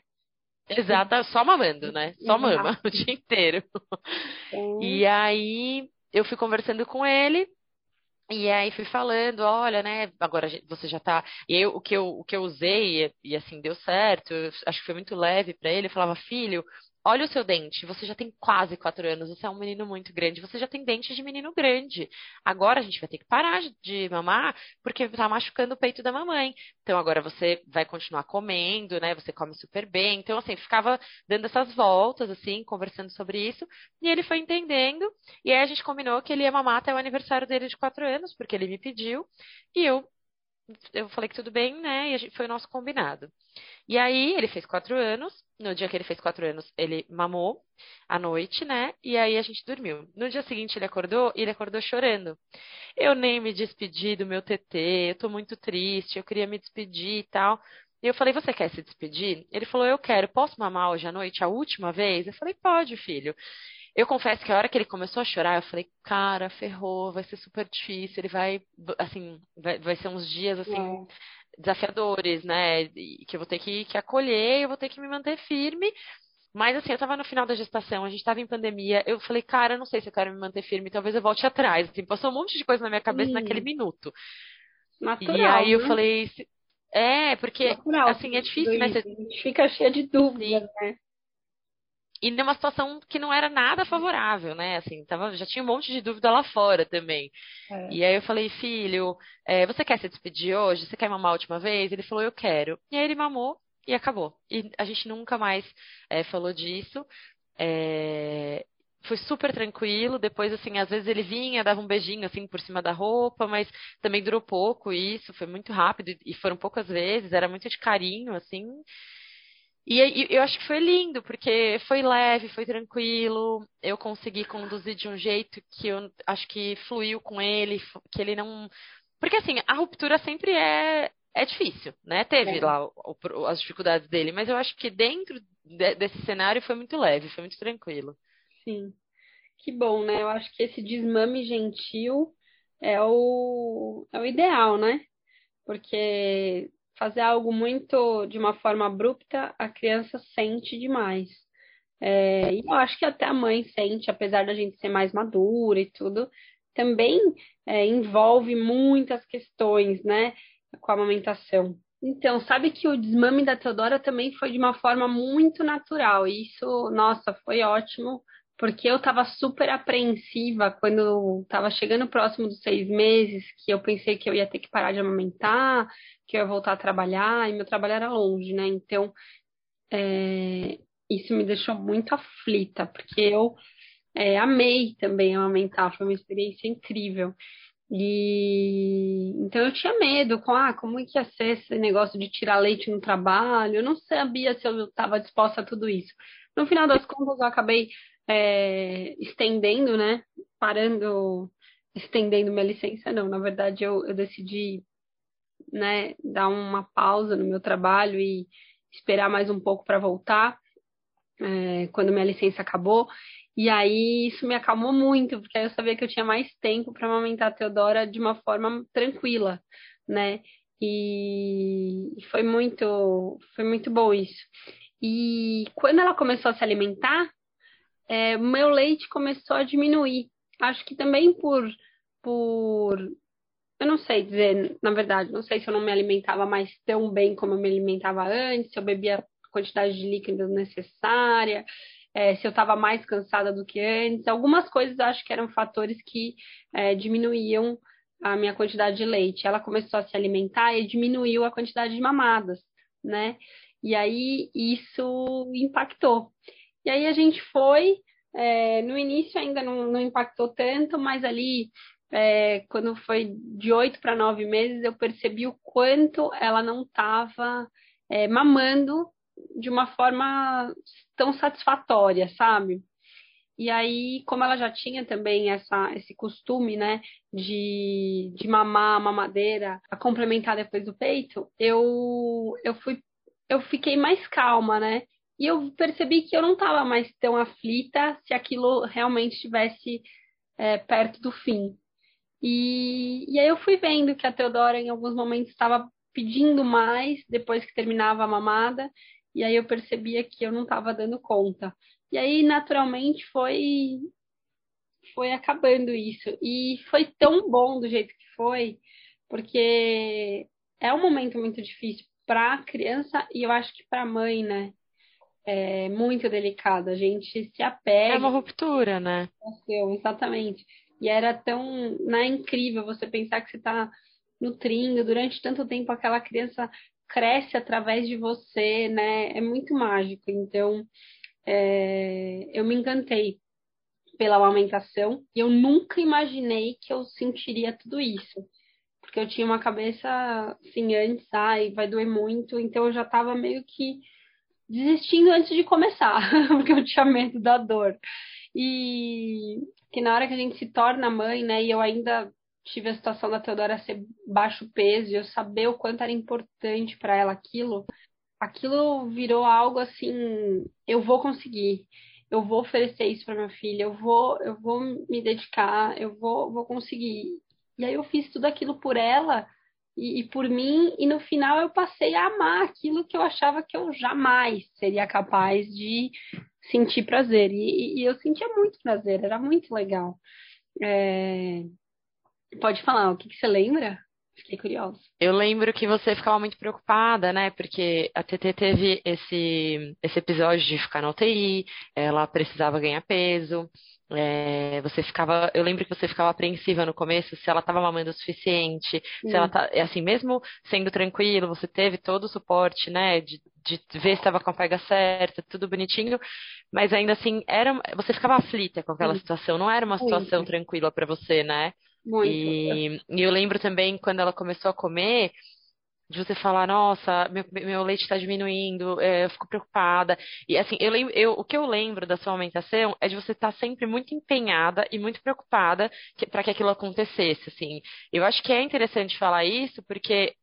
Exato, só mamando, né? Só mama o dia inteiro. E aí eu fui conversando com ele e aí fui falando, olha, né, agora você já tá. E eu, o que eu, o que eu usei, e, e assim, deu certo, acho que foi muito leve para ele, eu falava, filho, Olha o seu dente, você já tem quase quatro anos, você é um menino muito grande, você já tem dente de menino grande. Agora a gente vai ter que parar de mamar porque tá machucando o peito da mamãe. Então agora você vai continuar comendo, né? Você come super bem. Então, assim, ficava dando essas voltas, assim, conversando sobre isso. E ele foi entendendo. E aí a gente combinou que ele ia mamar até o aniversário dele de quatro anos, porque ele me pediu. E eu eu falei que tudo bem, né? E gente, foi o nosso combinado. E aí ele fez quatro anos. No dia que ele fez quatro anos, ele mamou à noite, né? E aí a gente dormiu. No dia seguinte ele acordou e ele acordou chorando. Eu nem me despedi do meu TT, eu tô muito triste, eu queria me despedir e tal. E eu falei, você quer se despedir? Ele falou, eu quero, posso mamar hoje à noite, a última vez? Eu falei, pode, filho. Eu confesso que a hora que ele começou a chorar, eu falei, cara, ferrou, vai ser super difícil, ele vai, assim, vai, vai ser uns dias, assim, é. desafiadores, né? Que eu vou ter que, que acolher, eu vou ter que me manter firme. Mas assim, eu tava no final da gestação, a gente tava em pandemia, eu falei, cara, eu não sei se eu quero me manter firme, talvez eu volte atrás. Assim, passou um monte de coisa na minha cabeça hum. naquele minuto. Natural, e aí eu né? falei, é, porque Natural, assim, é difícil, né? Você... Fica cheia de dúvidas, né? E numa situação que não era nada favorável, né? Assim, tava, já tinha um monte de dúvida lá fora também. É. E aí eu falei, filho, é, você quer se despedir hoje? Você quer mamar a última vez? Ele falou, eu quero. E aí ele mamou e acabou. E a gente nunca mais é, falou disso. É, foi super tranquilo. Depois, assim, às vezes ele vinha, dava um beijinho assim por cima da roupa, mas também durou pouco isso, foi muito rápido e foram poucas vezes, era muito de carinho, assim. E, eu acho que foi lindo, porque foi leve, foi tranquilo. Eu consegui conduzir de um jeito que eu acho que fluiu com ele, que ele não. Porque assim, a ruptura sempre é, é difícil, né? Teve é. lá o, as dificuldades dele, mas eu acho que dentro de, desse cenário foi muito leve, foi muito tranquilo. Sim. Que bom, né? Eu acho que esse desmame gentil é o, é o ideal, né? Porque fazer algo muito de uma forma abrupta, a criança sente demais. É, e eu acho que até a mãe sente, apesar da gente ser mais madura e tudo, também é, envolve muitas questões, né, com a amamentação. Então, sabe que o desmame da Teodora também foi de uma forma muito natural. E isso, nossa, foi ótimo, porque eu estava super apreensiva quando estava chegando próximo dos seis meses, que eu pensei que eu ia ter que parar de amamentar, que eu ia voltar a trabalhar, e meu trabalho era longe, né? Então, é, isso me deixou muito aflita, porque eu é, amei também amamentar, foi uma experiência incrível. E então eu tinha medo com ah, como é que ia ser esse negócio de tirar leite no trabalho, eu não sabia se eu estava disposta a tudo isso. No final das contas, eu acabei é, estendendo, né? Parando, estendendo minha licença, não. Na verdade, eu, eu decidi, né, dar uma pausa no meu trabalho e esperar mais um pouco para voltar, é, quando minha licença acabou. E aí isso me acalmou muito, porque aí eu sabia que eu tinha mais tempo para amamentar a Teodora de uma forma tranquila, né? E foi muito, foi muito bom isso. E quando ela começou a se alimentar, é, meu leite começou a diminuir. Acho que também por, por. Eu não sei dizer, na verdade, não sei se eu não me alimentava mais tão bem como eu me alimentava antes, se eu bebia a quantidade de líquido necessária, é, se eu estava mais cansada do que antes. Algumas coisas acho que eram fatores que é, diminuíam a minha quantidade de leite. Ela começou a se alimentar e diminuiu a quantidade de mamadas, né? E aí isso impactou. E aí a gente foi, é, no início ainda não, não, impactou tanto, mas ali, é, quando foi de oito para nove meses, eu percebi o quanto ela não estava é, mamando de uma forma tão satisfatória, sabe? E aí, como ela já tinha também essa, esse costume, né, de, de mamar a mamadeira, a complementar depois do peito, eu, eu fui, eu fiquei mais calma, né? E eu percebi que eu não estava mais tão aflita se aquilo realmente estivesse é, perto do fim. E, e aí eu fui vendo que a Teodora em alguns momentos estava pedindo mais depois que terminava a mamada, e aí eu percebia que eu não estava dando conta. E aí, naturalmente, foi foi acabando isso. E foi tão bom do jeito que foi, porque é um momento muito difícil para a criança e eu acho que para a mãe, né? É muito delicado. A gente se apega. É uma ruptura, né? Exatamente. E era tão né, incrível você pensar que você está nutrindo durante tanto tempo aquela criança cresce através de você, né? É muito mágico. Então, é, eu me encantei pela amamentação e eu nunca imaginei que eu sentiria tudo isso. Porque eu tinha uma cabeça assim antes, ai, vai doer muito, então eu já estava meio que desistindo antes de começar, porque eu tinha medo da dor. E que na hora que a gente se torna mãe, né, e eu ainda tive a situação da Teodora ser baixo peso e eu saber o quanto era importante para ela aquilo, aquilo virou algo assim, eu vou conseguir, eu vou oferecer isso para minha filha, eu vou, eu vou me dedicar, eu vou, vou conseguir. E aí eu fiz tudo aquilo por ela e, e por mim, e no final eu passei a amar aquilo que eu achava que eu jamais seria capaz de sentir prazer. E, e eu sentia muito prazer, era muito legal. É... Pode falar, o que, que você lembra? Fiquei curiosa. Eu lembro que você ficava muito preocupada, né? Porque a TT teve esse, esse episódio de ficar na UTI, ela precisava ganhar peso. É, você ficava, eu lembro que você ficava apreensiva no começo se ela estava mamando o suficiente, hum. se ela tá, é assim, mesmo sendo tranquilo, você teve todo o suporte, né, de, de ver se estava com a pega certa, tudo bonitinho, mas ainda assim era, você ficava aflita com aquela hum. situação, não era uma situação tranquila para você, né? Muito. E, e eu lembro também quando ela começou a comer, de você falar, nossa, meu, meu leite está diminuindo, é, eu fico preocupada. E assim, eu lembro, eu, o que eu lembro da sua alimentação é de você estar tá sempre muito empenhada e muito preocupada para que aquilo acontecesse, assim. Eu acho que é interessante falar isso porque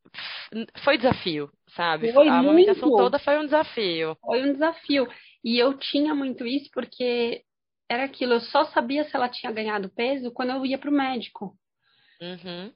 foi desafio, sabe? Foi a alimentação toda foi um desafio. Foi um desafio. E eu tinha muito isso porque era aquilo, eu só sabia se ela tinha ganhado peso quando eu ia para o médico. Uhum.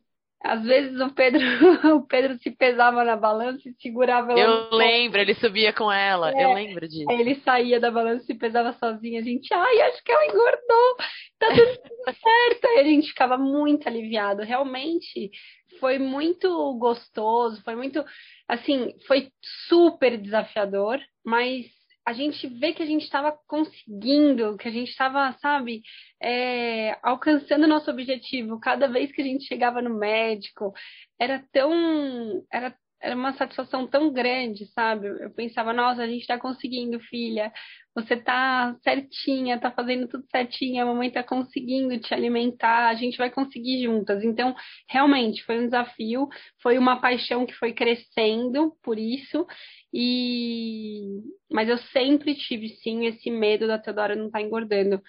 Às vezes o Pedro, o Pedro se pesava na balança e segurava ela. Eu lembro, ele subia com ela, é, eu lembro disso. Ele saía da balança e se pesava sozinho. A gente, ai, acho que ela engordou, tá tudo certo. Aí a gente ficava muito aliviado. Realmente foi muito gostoso, foi muito, assim, foi super desafiador, mas a gente vê que a gente estava conseguindo, que a gente estava, sabe, é, alcançando nosso objetivo. Cada vez que a gente chegava no médico, era tão, era, era uma satisfação tão grande, sabe? Eu pensava, nossa, a gente está conseguindo, filha. Você tá certinha, tá fazendo tudo certinho, a mamãe tá conseguindo te alimentar, a gente vai conseguir juntas. Então, realmente, foi um desafio, foi uma paixão que foi crescendo por isso. E mas eu sempre tive sim esse medo da Teodora não estar tá engordando.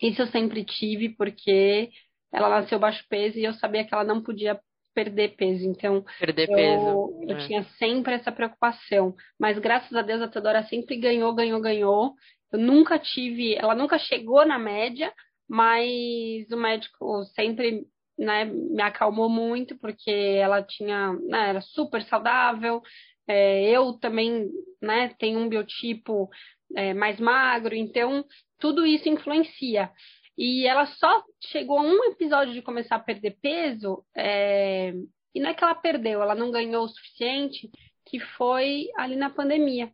Isso eu sempre tive porque ela nasceu baixo peso e eu sabia que ela não podia perder peso. Então, perder eu, peso. eu é. tinha sempre essa preocupação. Mas graças a Deus a Teodora sempre ganhou, ganhou, ganhou. Eu nunca tive, ela nunca chegou na média, mas o médico sempre né, me acalmou muito porque ela tinha, né, era super saudável, É, eu também, né, tenho um biotipo é, mais magro, então tudo isso influencia. E ela só chegou a um episódio de começar a perder peso, é, e não é que ela perdeu, ela não ganhou o suficiente, que foi ali na pandemia.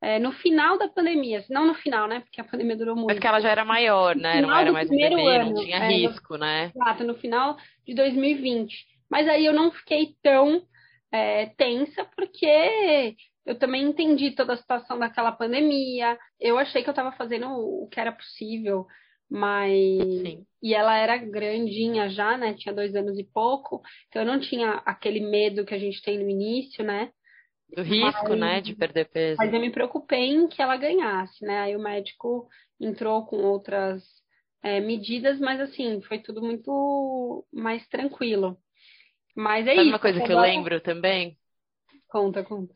É, no final da pandemia, não no final, né? Porque a pandemia durou muito. Mas que ela já era maior, né? Não era mais um bebê, ano, não tinha é, risco, no, né? Exato, no final de 2020. Mas aí eu não fiquei tão é, tensa, porque eu também entendi toda a situação daquela pandemia. Eu achei que eu estava fazendo o que era possível, mas. Sim. E ela era grandinha já, né? Tinha dois anos e pouco, então eu não tinha aquele medo que a gente tem no início, né? Do risco, mas, né, de perder peso. Mas eu me preocupei em que ela ganhasse, né? Aí o médico entrou com outras é, medidas, mas assim, foi tudo muito mais tranquilo. Mas é Sabe isso. uma coisa que eu lembro também? Conta, conta.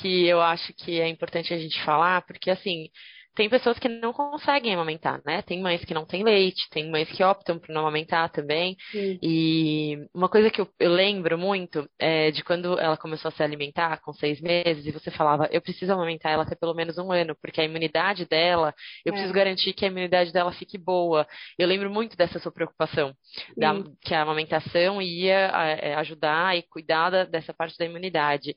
Que eu acho que é importante a gente falar, porque assim, tem pessoas que não conseguem amamentar, né? Tem mães que não têm leite, tem mães que optam por não amamentar também. Sim. E uma coisa que eu, eu, lembro muito é de quando ela começou a se alimentar com seis meses e você falava, eu preciso amamentar ela até pelo menos um ano, porque a imunidade dela, eu é. preciso garantir que a imunidade dela fique boa. Eu lembro muito dessa sua preocupação, da, que a amamentação ia é, ajudar e cuidar dessa parte da imunidade.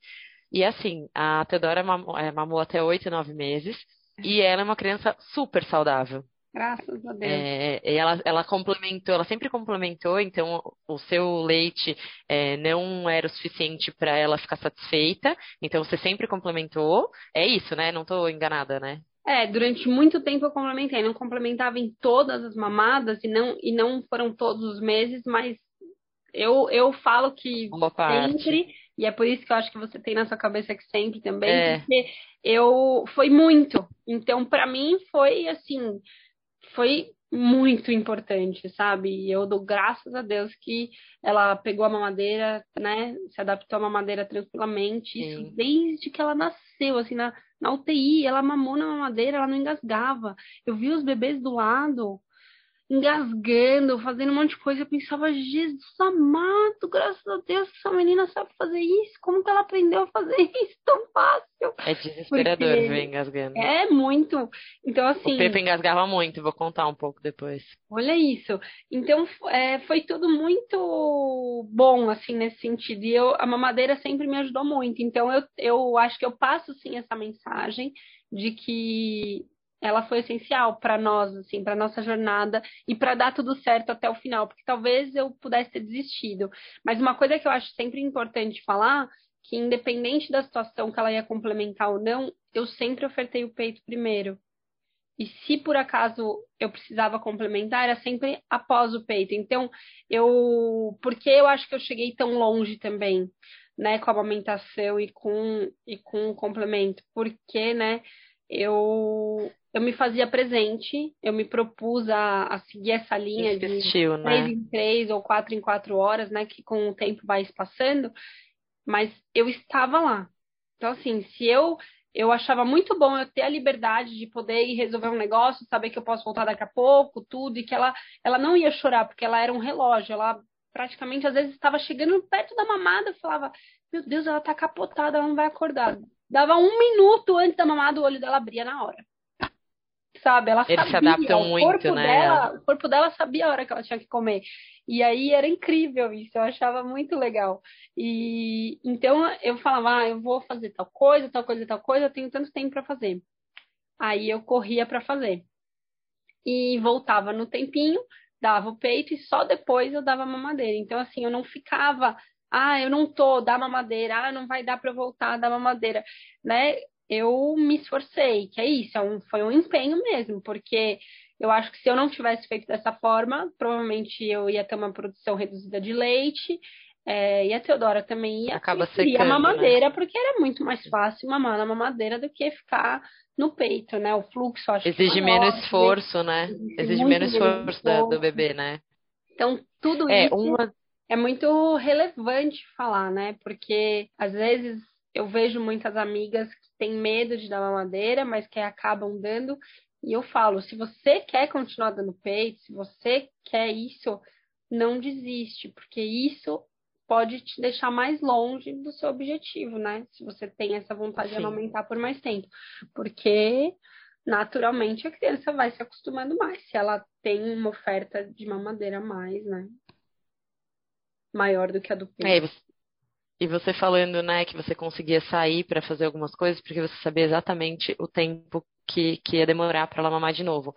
E assim, a Teodora é, mamou até oito, nove meses. E ela é uma criança super saudável. Graças a Deus. É, ela, ela complementou, ela sempre complementou, então o seu leite é, não era o suficiente para ela ficar satisfeita, então você sempre complementou. É isso, né? Não estou enganada, né? É, durante muito tempo eu complementei, não complementava em todas as mamadas e não, e não foram todos os meses, mas eu, eu falo que sempre e é por isso que eu acho que você tem na sua cabeça que sempre também, é. porque eu foi muito. Então, para mim foi assim, foi muito importante, sabe? E eu dou graças a Deus que ela pegou a mamadeira, né? Se adaptou à mamadeira tranquilamente. Isso desde que ela nasceu, assim, na, na UTI, ela mamou na mamadeira, ela não engasgava. Eu vi os bebês do lado, engasgando, fazendo um monte de coisa. Eu pensava, Jesus amado, graças a Deus, essa menina sabe fazer isso. Como que ela aprendeu a fazer isso tão fácil? É desesperador Porque ver engasgando. É muito. Então, assim. O Pepe engasgava muito, vou contar um pouco depois. Olha isso. Então, é, foi tudo muito bom, assim, nesse sentido. E eu, a mamadeira sempre me ajudou muito. Então, eu, eu acho que eu passo, sim, essa mensagem de que ela foi essencial para nós, assim, para nossa jornada e para dar tudo certo até o final, porque talvez eu pudesse ter desistido. Mas uma coisa que eu acho sempre importante falar, que independente da situação que ela ia complementar ou não, eu sempre ofertei o peito primeiro. E se por acaso eu precisava complementar, era sempre após o peito. Então, eu. Porque eu acho que eu cheguei tão longe também, né, com a amamentação e com, e com o complemento. Porque, né, eu eu me fazia presente, eu me propus a, a seguir essa linha Insistiu, de né? três em três ou quatro em quatro horas, né? Que com o tempo vai passando, mas eu estava lá. Então, assim, se eu eu achava muito bom eu ter a liberdade de poder ir resolver um negócio, saber que eu posso voltar daqui a pouco, tudo, e que ela, ela não ia chorar, porque ela era um relógio, ela praticamente às vezes estava chegando perto da mamada, eu falava, meu Deus, ela tá capotada, ela não vai acordar. Dava um minuto antes da mamada, o olho dela abria na hora sabe? Ela Eles sabia, se adaptam o muito, corpo né? Dela, o corpo dela sabia a hora que ela tinha que comer. E aí era incrível isso, eu achava muito legal. E então eu falava, ah, eu vou fazer tal coisa, tal coisa, tal coisa, eu tenho tanto tempo para fazer. Aí eu corria para fazer. E voltava no tempinho, dava o peito e só depois eu dava a mamadeira. Então assim, eu não ficava ah, eu não tô, dá mamadeira, ah, não vai dar para voltar, dá mamadeira, né? Eu me esforcei, que é isso, é um, foi um empenho mesmo, porque eu acho que se eu não tivesse feito dessa forma, provavelmente eu ia ter uma produção reduzida de leite, é, e a Teodora também ia Acaba secando, a mamadeira, né? porque era muito mais fácil mamar na mamadeira do que ficar no peito, né? O fluxo, acho Exige que menos esforço, né? Exige, Exige menos esforço da, do bebê, né? Então, tudo é, isso uma... é muito relevante falar, né? Porque, às vezes, eu vejo muitas amigas têm medo de dar mamadeira, mas que acabam dando. E eu falo, se você quer continuar dando peito, se você quer isso, não desiste, porque isso pode te deixar mais longe do seu objetivo, né? Se você tem essa vontade Sim. de amamentar por mais tempo. Porque naturalmente a criança vai se acostumando mais. Se ela tem uma oferta de mamadeira mais, né? Maior do que a do peito. É, e você falando, né, que você conseguia sair para fazer algumas coisas porque você sabia exatamente o tempo que, que ia demorar para ela mamar de novo.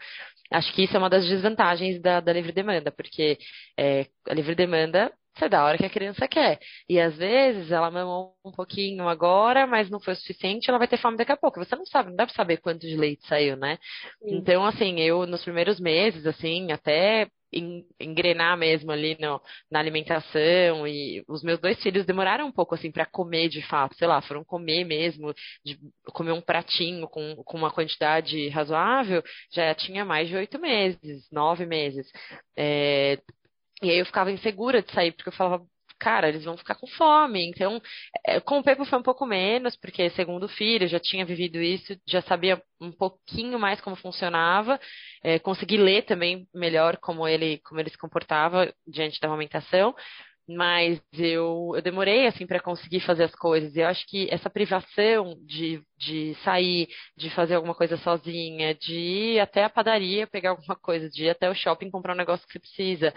Acho que isso é uma das desvantagens da, da livre demanda, porque é, a livre demanda você dá a hora que a criança quer. E às vezes ela mamou um pouquinho agora, mas não foi o suficiente, ela vai ter fome daqui a pouco. Você não sabe, não dá pra saber quanto de leite saiu, né? Sim. Então, assim, eu nos primeiros meses, assim, até engrenar mesmo ali no, na alimentação e os meus dois filhos demoraram um pouco assim para comer de fato, sei lá, foram comer mesmo, de comer um pratinho com, com uma quantidade razoável, já tinha mais de oito meses, nove meses. É, e aí eu ficava insegura de sair, porque eu falava, cara, eles vão ficar com fome. Então, é, com o Pepo foi um pouco menos, porque segundo filho, já tinha vivido isso, já sabia um pouquinho mais como funcionava, é, consegui ler também melhor como ele, como ele se comportava diante da amamentação. Mas eu, eu demorei, assim, para conseguir fazer as coisas. E eu acho que essa privação de, de sair, de fazer alguma coisa sozinha, de ir até a padaria pegar alguma coisa, de ir até o shopping comprar um negócio que você precisa,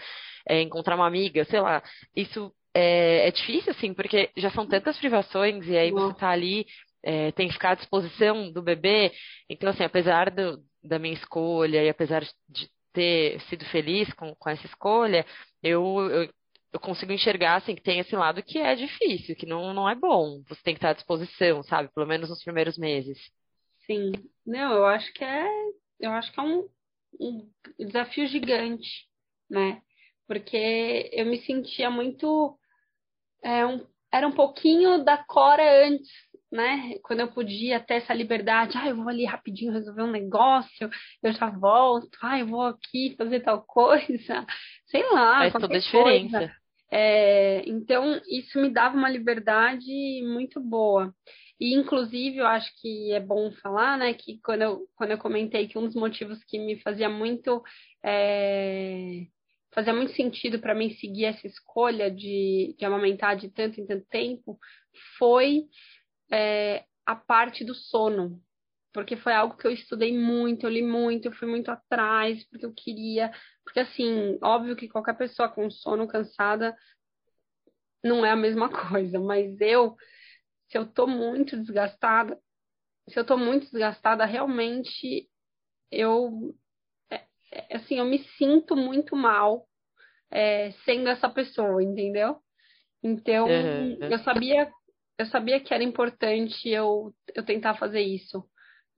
é, encontrar uma amiga, sei lá, isso é, é, difícil, assim, porque já são tantas privações e aí você tá ali, é, tem que ficar à disposição do bebê. Então, assim, apesar do, da minha escolha e apesar de ter sido feliz com, com essa escolha, eu, eu eu consigo enxergar assim que tem esse lado que é difícil, que não, não é bom. Você tem que estar à disposição, sabe? Pelo menos nos primeiros meses. Sim. Não, eu acho que é, eu acho que é um, um desafio gigante, né? Porque eu me sentia muito é, um, era um pouquinho da Cora antes, né? Quando eu podia ter essa liberdade, ah, eu vou ali rapidinho resolver um negócio, eu já volto, ah, eu vou aqui fazer tal coisa, sei lá. Faz toda a diferença. Coisa. É, então, isso me dava uma liberdade muito boa. E, inclusive, eu acho que é bom falar, né, que quando eu, quando eu comentei que um dos motivos que me fazia muito. É, fazia muito sentido para mim seguir essa escolha de, de amamentar de tanto em tanto tempo foi é, a parte do sono, porque foi algo que eu estudei muito, eu li muito, eu fui muito atrás, porque eu queria. Porque, assim, óbvio que qualquer pessoa com sono cansada não é a mesma coisa, mas eu, se eu tô muito desgastada, se eu tô muito desgastada, realmente eu. Assim, eu me sinto muito mal é, sendo essa pessoa, entendeu? Então, uhum. eu sabia eu sabia que era importante eu, eu tentar fazer isso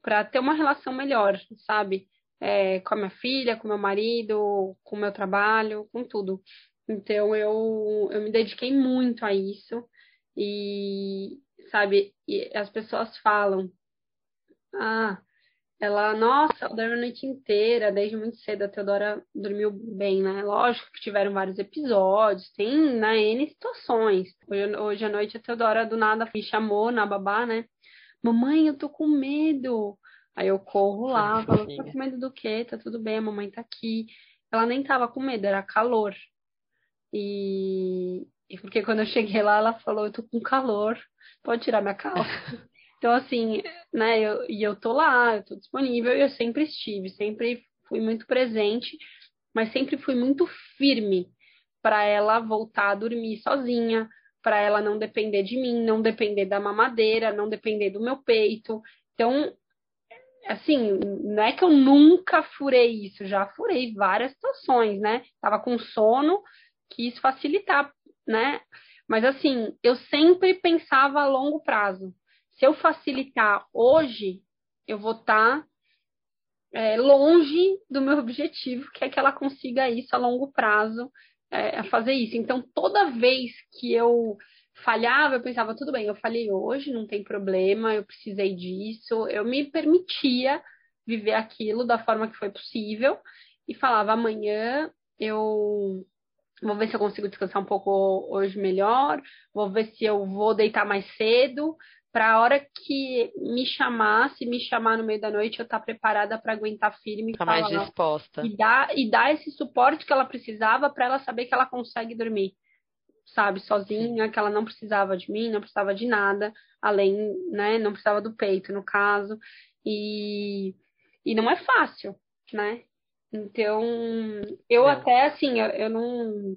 para ter uma relação melhor, sabe? É, com a minha filha, com meu marido, com o meu trabalho, com tudo. Então eu, eu me dediquei muito a isso e, sabe, e as pessoas falam, ah, ela, nossa, ela dormiu a noite inteira, desde muito cedo, a Teodora dormiu bem, né? Lógico que tiveram vários episódios, tem, né, N situações. Hoje, hoje à noite a Teodora do nada me chamou na babá, né? Mamãe, eu tô com medo. Aí eu corro lá, falo, tá com medo do quê? Tá tudo bem, a mamãe tá aqui. Ela nem tava com medo, era calor. E, e porque quando eu cheguei lá, ela falou, eu tô com calor, pode tirar minha calça. então, assim, né, e eu tô lá, eu tô disponível, eu sempre estive, sempre fui muito presente, mas sempre fui muito firme para ela voltar a dormir sozinha, para ela não depender de mim, não depender da mamadeira, não depender do meu peito. Então, assim, não é que eu nunca furei isso, já furei várias situações, né? Tava com sono, quis facilitar, né? Mas assim, eu sempre pensava a longo prazo. Se eu facilitar hoje, eu vou estar tá, é, longe do meu objetivo, que é que ela consiga isso a longo prazo é, fazer isso. Então, toda vez que eu falhava, eu pensava, tudo bem, eu falhei hoje, não tem problema, eu precisei disso, eu me permitia viver aquilo da forma que foi possível e falava, amanhã eu vou ver se eu consigo descansar um pouco hoje melhor, vou ver se eu vou deitar mais cedo, para a hora que me chamasse, me chamar no meio da noite, eu estar tá preparada para aguentar firme e tá mais disposta. E dar, e dar esse suporte que ela precisava para ela saber que ela consegue dormir. sabe, sozinha, que ela não precisava de mim, não precisava de nada, além, né, não precisava do peito, no caso, e, e não é fácil, né? Então, eu até, assim, eu, eu não,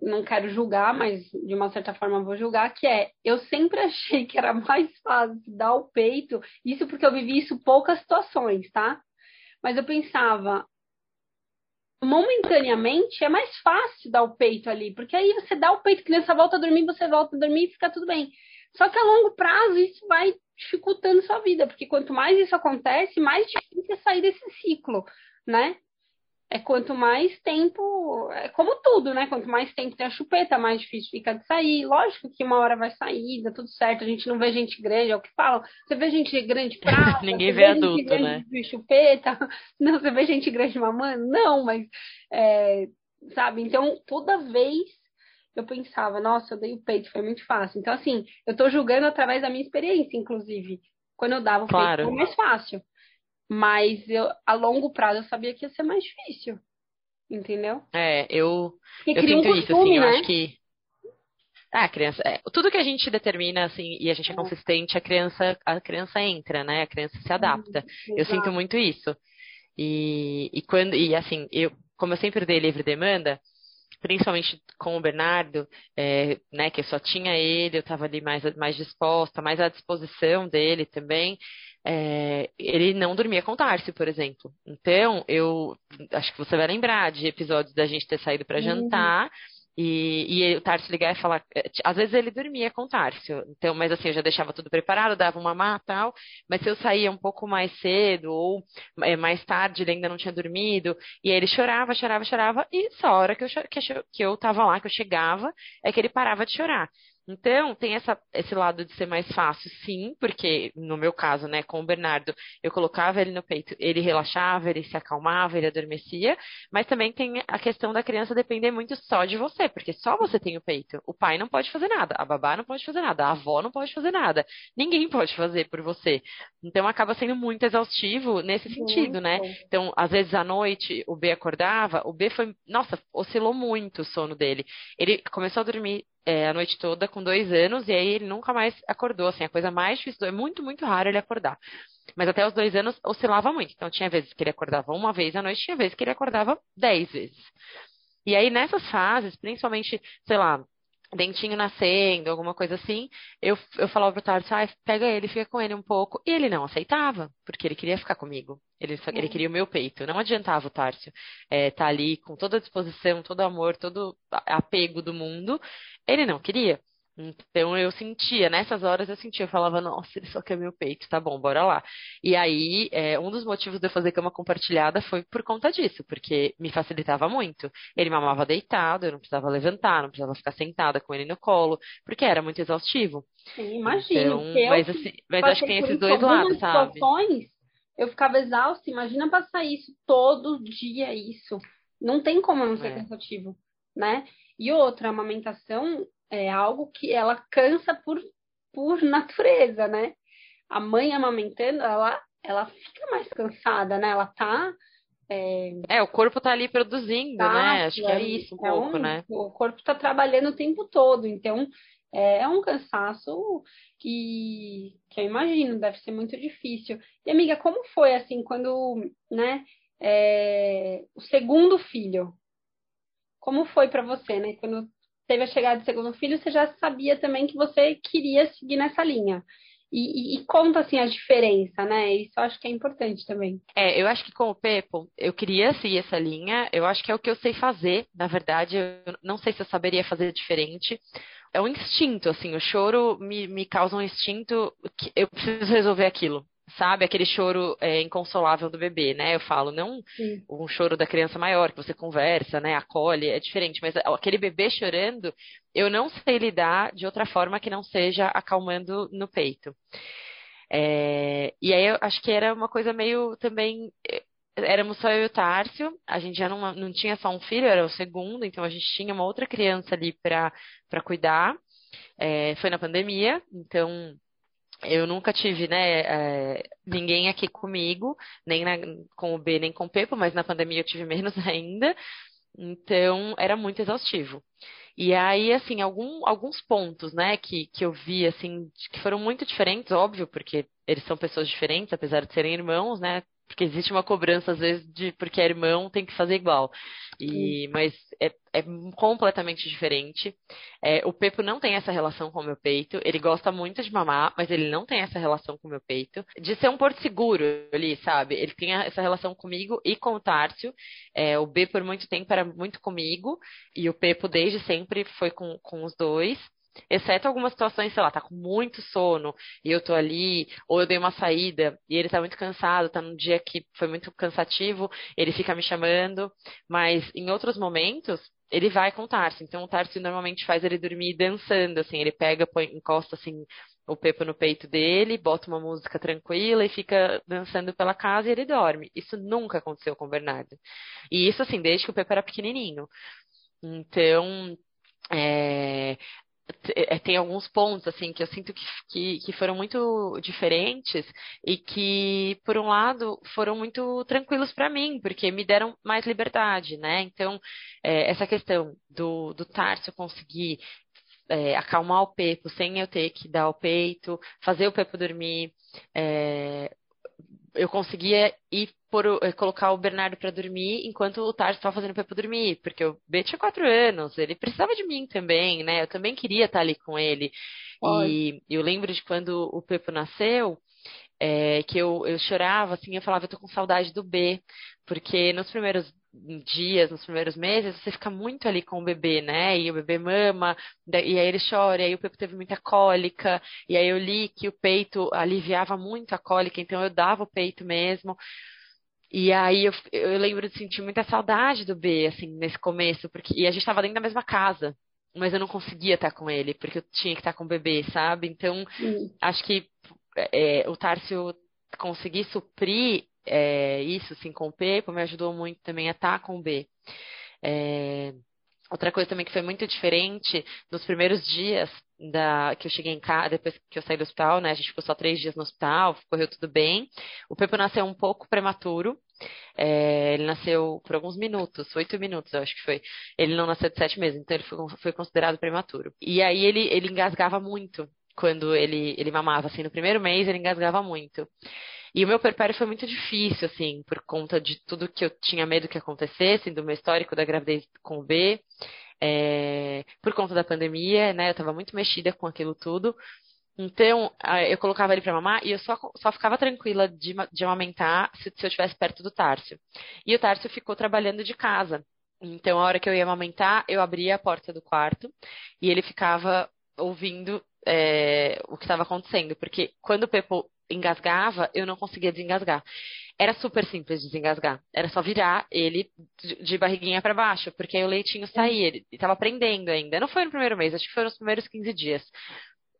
não quero julgar, mas de uma certa forma vou julgar, que é, eu sempre achei que era mais fácil dar o peito, isso porque eu vivi isso poucas situações, tá? Mas eu pensava, momentaneamente é mais fácil dar o peito ali, porque aí você dá o peito, criança volta a dormir, você volta a dormir e fica tudo bem. Só que a longo prazo isso vai dificultando sua vida, porque quanto mais isso acontece, mais difícil é sair desse ciclo, né? É quanto mais tempo, é como tudo, né? Quanto mais tempo tem a chupeta, mais difícil fica de sair. Lógico que uma hora vai sair, dá tudo certo. A gente não vê gente grande, é o que falam. Você vê gente grande praça, ninguém vê, vê adulto, né? De chupeta, não, você vê gente grande mamando, não, mas é, sabe? Então toda vez eu pensava, nossa, eu dei o peito, foi muito fácil. Então assim, eu tô julgando através da minha experiência, inclusive. Quando eu dava o claro. peito, foi mais fácil. Mas eu, a longo prazo eu sabia que ia ser mais difícil. Entendeu? É, eu, eu sinto um isso, assim, né? eu acho que. Ah, a criança. É, tudo que a gente determina, assim, e a gente é, é consistente, a criança, a criança entra, né? A criança se adapta. Hum, eu sinto muito isso. E, e quando, e assim, eu, como eu sempre dei livre demanda, principalmente com o Bernardo, é, né, que eu só tinha ele, eu estava ali mais, mais disposta, mais à disposição dele também é, ele não dormia com o Tarsi, por exemplo. Então, eu acho que você vai lembrar de episódios da gente ter saído para uhum. jantar. E, e o Tarso ligar e falar. É, às vezes ele dormia com o Tarso, então, mas assim, eu já deixava tudo preparado, dava uma má tal. Mas se eu saía um pouco mais cedo ou é, mais tarde, ele ainda não tinha dormido, e aí ele chorava, chorava, chorava, e só a hora que eu, que eu, que eu tava lá, que eu chegava, é que ele parava de chorar. Então, tem essa, esse lado de ser mais fácil, sim, porque no meu caso, né, com o Bernardo, eu colocava ele no peito, ele relaxava, ele se acalmava, ele adormecia, mas também tem a questão da criança depender muito só de você, porque só você tem o peito. O pai não pode fazer nada, a babá não pode fazer nada, a avó não pode fazer nada, ninguém pode fazer por você. Então, acaba sendo muito exaustivo nesse sentido, né? Então, às vezes à noite, o B acordava, o B foi, nossa, oscilou muito o sono dele. Ele começou a dormir é, a noite toda com dois anos e aí ele nunca mais acordou, assim, a coisa mais difícil, é muito, muito raro ele acordar. Mas até os dois anos oscilava muito. Então tinha vezes que ele acordava uma vez à noite, tinha vezes que ele acordava dez vezes. E aí nessas fases, principalmente, sei lá, dentinho nascendo, alguma coisa assim, eu, eu falava pro Tarso, ah, pega ele, fica com ele um pouco. E ele não aceitava, porque ele queria ficar comigo. Ele, ele queria o meu peito. Não adiantava o Tárcio é, tá ali com toda a disposição, todo o amor, todo apego do mundo. Ele não queria. Então eu sentia, nessas horas eu sentia, eu falava, nossa, ele só quer meu peito, tá bom, bora lá. E aí, é, um dos motivos de eu fazer cama compartilhada foi por conta disso, porque me facilitava muito. Ele mamava deitado, eu não precisava levantar, não precisava ficar sentada com ele no colo, porque era muito exaustivo. Sim, imagino. Então, mas assim, mas acho que tem esses dois lados, sabe? Situações, eu ficava exausta, imagina passar isso todo dia, isso. Não tem como não ser é. cansativo, né? E outra, a amamentação é algo que ela cansa por, por natureza, né? A mãe amamentando, ela, ela fica mais cansada, né? Ela tá. É, é o corpo tá ali produzindo, tá, né? Acho que é isso um é pouco, né? O corpo tá trabalhando o tempo todo, então é, é um cansaço que, que eu imagino, deve ser muito difícil. E amiga, como foi assim quando, né? É, o segundo filho, como foi para você, né? Quando teve a chegada do segundo filho, você já sabia também que você queria seguir nessa linha. E, e, e, conta assim a diferença, né? Isso eu acho que é importante também. É, eu acho que com o Pepo, eu queria seguir essa linha. Eu acho que é o que eu sei fazer, na verdade. Eu não sei se eu saberia fazer diferente. É um instinto, assim, o choro me, me causa um instinto que eu preciso resolver aquilo sabe? Aquele choro é, inconsolável do bebê, né? Eu falo, não Sim. um choro da criança maior, que você conversa, né? Acolhe, é diferente, mas aquele bebê chorando, eu não sei lidar de outra forma que não seja acalmando no peito. É, e aí eu acho que era uma coisa meio também. É, éramos só eu e o Tárcio, a gente já não, não tinha só um filho, era o segundo, então a gente tinha uma outra criança ali para cuidar. É, foi na pandemia, então eu nunca tive, né, é, ninguém aqui comigo, nem na, com o B, nem com o Pepo, mas na pandemia eu tive menos ainda. Então, era muito exaustivo. E aí, assim, algum, alguns pontos, né, que, que eu vi, assim, que foram muito diferentes, óbvio, porque eles são pessoas diferentes, apesar de serem irmãos, né? Porque existe uma cobrança, às vezes, de porque é irmão, tem que fazer igual. E, mas é, é completamente diferente. É, o Pepo não tem essa relação com o meu peito. Ele gosta muito de mamar, mas ele não tem essa relação com o meu peito. De ser um porto seguro ali, sabe? Ele tem essa relação comigo e com o Tárcio. É, o B, por muito tempo, era muito comigo. E o Pepo, desde sempre, foi com, com os dois. Exceto algumas situações, sei lá, tá com muito sono e eu tô ali, ou eu dei uma saída e ele tá muito cansado, tá num dia que foi muito cansativo, ele fica me chamando, mas em outros momentos ele vai com o Tarso. Então o Tarso normalmente faz ele dormir dançando, assim, ele pega, põe, encosta assim o Pepo no peito dele, bota uma música tranquila e fica dançando pela casa e ele dorme. Isso nunca aconteceu com o Bernardo. E isso assim, desde que o Pepo era pequenininho. Então, é, tem alguns pontos assim que eu sinto que, que, que, foram muito diferentes e que por um lado foram muito tranquilos para mim porque me deram mais liberdade né? Então é, essa questão do, do Tarso conseguir é, acalmar o Pepo sem eu ter que dar o peito fazer o Pepo dormir é, eu conseguia ir por, eh, colocar o Bernardo para dormir enquanto o Tarso estava fazendo o Pepo dormir, porque o B tinha quatro anos, ele precisava de mim também, né? Eu também queria estar ali com ele. E eu lembro de quando o Pepo nasceu, é, que eu, eu chorava, assim, eu falava, eu tô com saudade do B, porque nos primeiros dias, nos primeiros meses, você fica muito ali com o bebê, né? E o bebê mama, e aí ele chora, e aí o Pepo teve muita cólica, e aí eu li que o peito aliviava muito a cólica, então eu dava o peito mesmo. E aí eu, eu lembro de sentir muita saudade do B, assim, nesse começo, porque e a gente estava dentro da mesma casa, mas eu não conseguia estar com ele, porque eu tinha que estar com o bebê, sabe? Então, acho que é, o Tárcio conseguir suprir é, isso, assim, com o P, me ajudou muito também a estar com o B. É, outra coisa também que foi muito diferente nos primeiros dias da, que eu cheguei em casa, depois que eu saí do hospital, né? A gente ficou só três dias no hospital, correu tudo bem. O Pepo nasceu um pouco prematuro. É, ele nasceu por alguns minutos, oito minutos, eu acho que foi. Ele não nasceu de sete meses, então ele foi, foi considerado prematuro. E aí ele, ele engasgava muito quando ele, ele mamava, assim, no primeiro mês ele engasgava muito. E o meu perpério foi muito difícil, assim, por conta de tudo que eu tinha medo que acontecesse, do meu histórico da gravidez com o B, é, por conta da pandemia, né? Eu estava muito mexida com aquilo tudo. Então, eu colocava ele para mamar e eu só, só ficava tranquila de, de amamentar se, se eu estivesse perto do Tárcio. E o Tárcio ficou trabalhando de casa. Então, a hora que eu ia amamentar, eu abria a porta do quarto e ele ficava ouvindo é, o que estava acontecendo. Porque quando o Pepo engasgava, eu não conseguia desengasgar. Era super simples desengasgar. Era só virar ele de barriguinha para baixo, porque aí o leitinho saía. Ele estava aprendendo ainda. Não foi no primeiro mês, acho que foi nos primeiros 15 dias.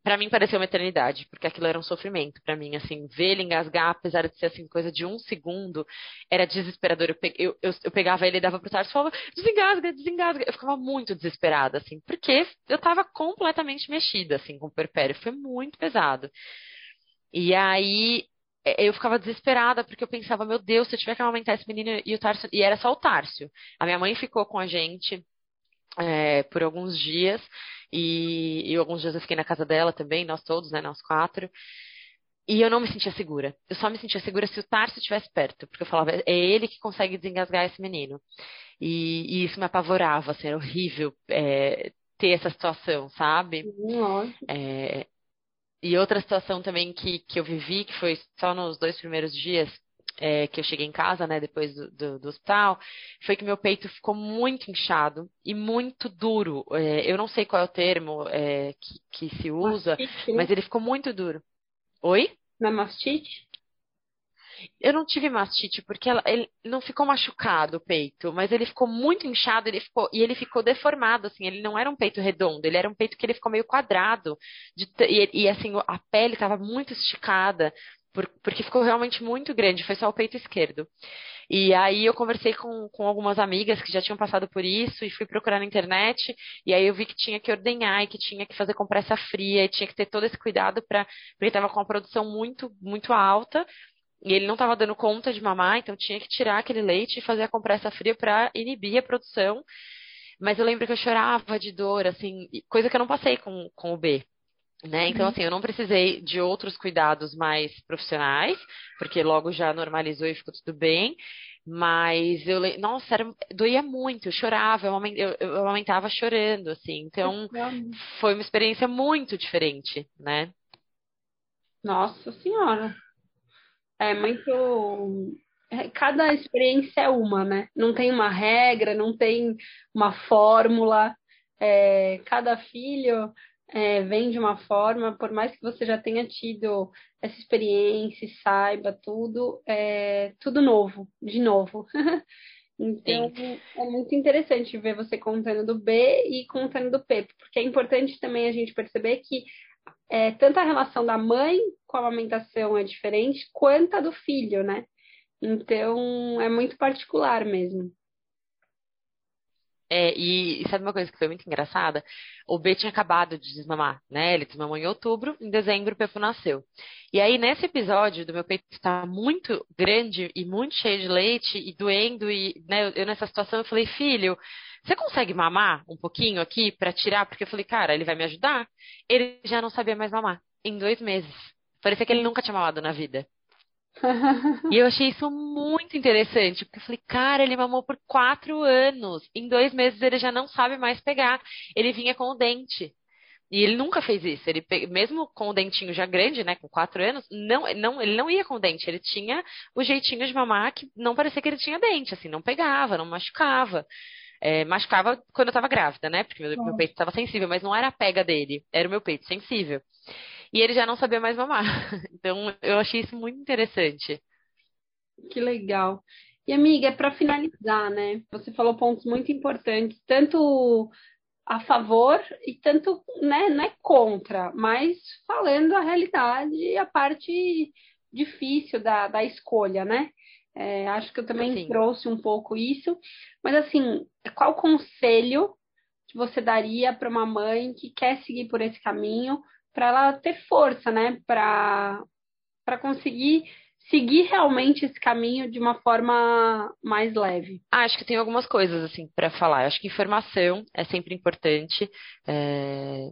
Para mim pareceu uma eternidade, porque aquilo era um sofrimento para mim, assim, ver ele engasgar, apesar de ser assim coisa de um segundo, era desesperador. Eu, pe eu, eu, eu pegava ele e dava pro Tarso e falava, desengasga, desengasga. Eu ficava muito desesperada, assim, porque eu tava completamente mexida, assim, com o perpério. Foi muito pesado. E aí é, eu ficava desesperada, porque eu pensava, meu Deus, se eu tiver que amamentar esse menino e o Tárcio. E era só o Tárcio. A minha mãe ficou com a gente é, por alguns dias, e, e alguns dias eu fiquei na casa dela também, nós todos, né, nós quatro. E eu não me sentia segura. Eu só me sentia segura se o Tarso estivesse perto, porque eu falava, é ele que consegue desengasgar esse menino. E, e isso me apavorava, assim, era horrível é, ter essa situação, sabe? Nossa. É, e outra situação também que, que eu vivi, que foi só nos dois primeiros dias é, que eu cheguei em casa, né, depois do, do, do, hospital, foi que meu peito ficou muito inchado e muito duro. É, eu não sei qual é o termo é, que, que, se usa, mastite, né? mas ele ficou muito duro. Oi? Na mastite? Eu não tive mastite porque ela, ele não ficou machucado o peito, mas ele ficou muito inchado, ele ficou e ele ficou deformado assim. Ele não era um peito redondo, ele era um peito que ele ficou meio quadrado de, e, e assim a pele estava muito esticada por, porque ficou realmente muito grande. Foi só o peito esquerdo. E aí eu conversei com, com algumas amigas que já tinham passado por isso e fui procurar na internet. E aí eu vi que tinha que ordenhar e que tinha que fazer compressa fria e tinha que ter todo esse cuidado para porque estava com uma produção muito muito alta e ele não estava dando conta de mamar, então tinha que tirar aquele leite e fazer a compressa fria para inibir a produção. Mas eu lembro que eu chorava de dor, assim, coisa que eu não passei com, com o B. Né? Então, uhum. assim, eu não precisei de outros cuidados mais profissionais, porque logo já normalizou e ficou tudo bem. Mas eu, nossa, era, doía muito, eu chorava, eu, eu, eu amamentava chorando, assim. Então, foi uma experiência muito diferente, né? Nossa Senhora. É muito. É, cada experiência é uma, né? Não tem uma regra, não tem uma fórmula. É, cada filho é, vem de uma forma, por mais que você já tenha tido essa experiência, saiba tudo, é tudo novo, de novo. então, Sim. é muito interessante ver você contando do B e contando do P, porque é importante também a gente perceber que é, tanto a relação da mãe com a amamentação é diferente, quanto a do filho, né? Então, é muito particular mesmo. É, e, sabe uma coisa que foi muito engraçada? O B tinha acabado de desmamar, né? Ele desmamou em outubro, em dezembro o Pepo nasceu. E aí, nesse episódio do meu peito estar muito grande e muito cheio de leite e doendo, e né, eu nessa situação eu falei, filho, você consegue mamar um pouquinho aqui para tirar? Porque eu falei, cara, ele vai me ajudar. Ele já não sabia mais mamar, em dois meses. Parecia que ele nunca tinha mamado na vida e eu achei isso muito interessante, porque eu falei, cara, ele mamou por quatro anos. Em dois meses ele já não sabe mais pegar. Ele vinha com o dente. E ele nunca fez isso. Ele mesmo com o dentinho já grande, né, com quatro anos, não, não, ele não ia com o dente. Ele tinha o jeitinho de mamar que não parecia que ele tinha dente, assim, não pegava, não machucava. É, machucava quando eu tava grávida, né? Porque meu, meu peito estava sensível, mas não era a pega dele, era o meu peito sensível. E ele já não sabia mais mamar. Então, eu achei isso muito interessante. Que legal. E, amiga, para finalizar, né? Você falou pontos muito importantes, tanto a favor e tanto, né, não é contra, mas falando a realidade e a parte difícil da, da escolha, né? É, acho que eu também Sim. trouxe um pouco isso. Mas, assim, qual conselho que você daria para uma mãe que quer seguir por esse caminho, para ela ter força, né? Para conseguir seguir realmente esse caminho de uma forma mais leve? Ah, acho que tem algumas coisas assim para falar. Acho que informação é sempre importante. É...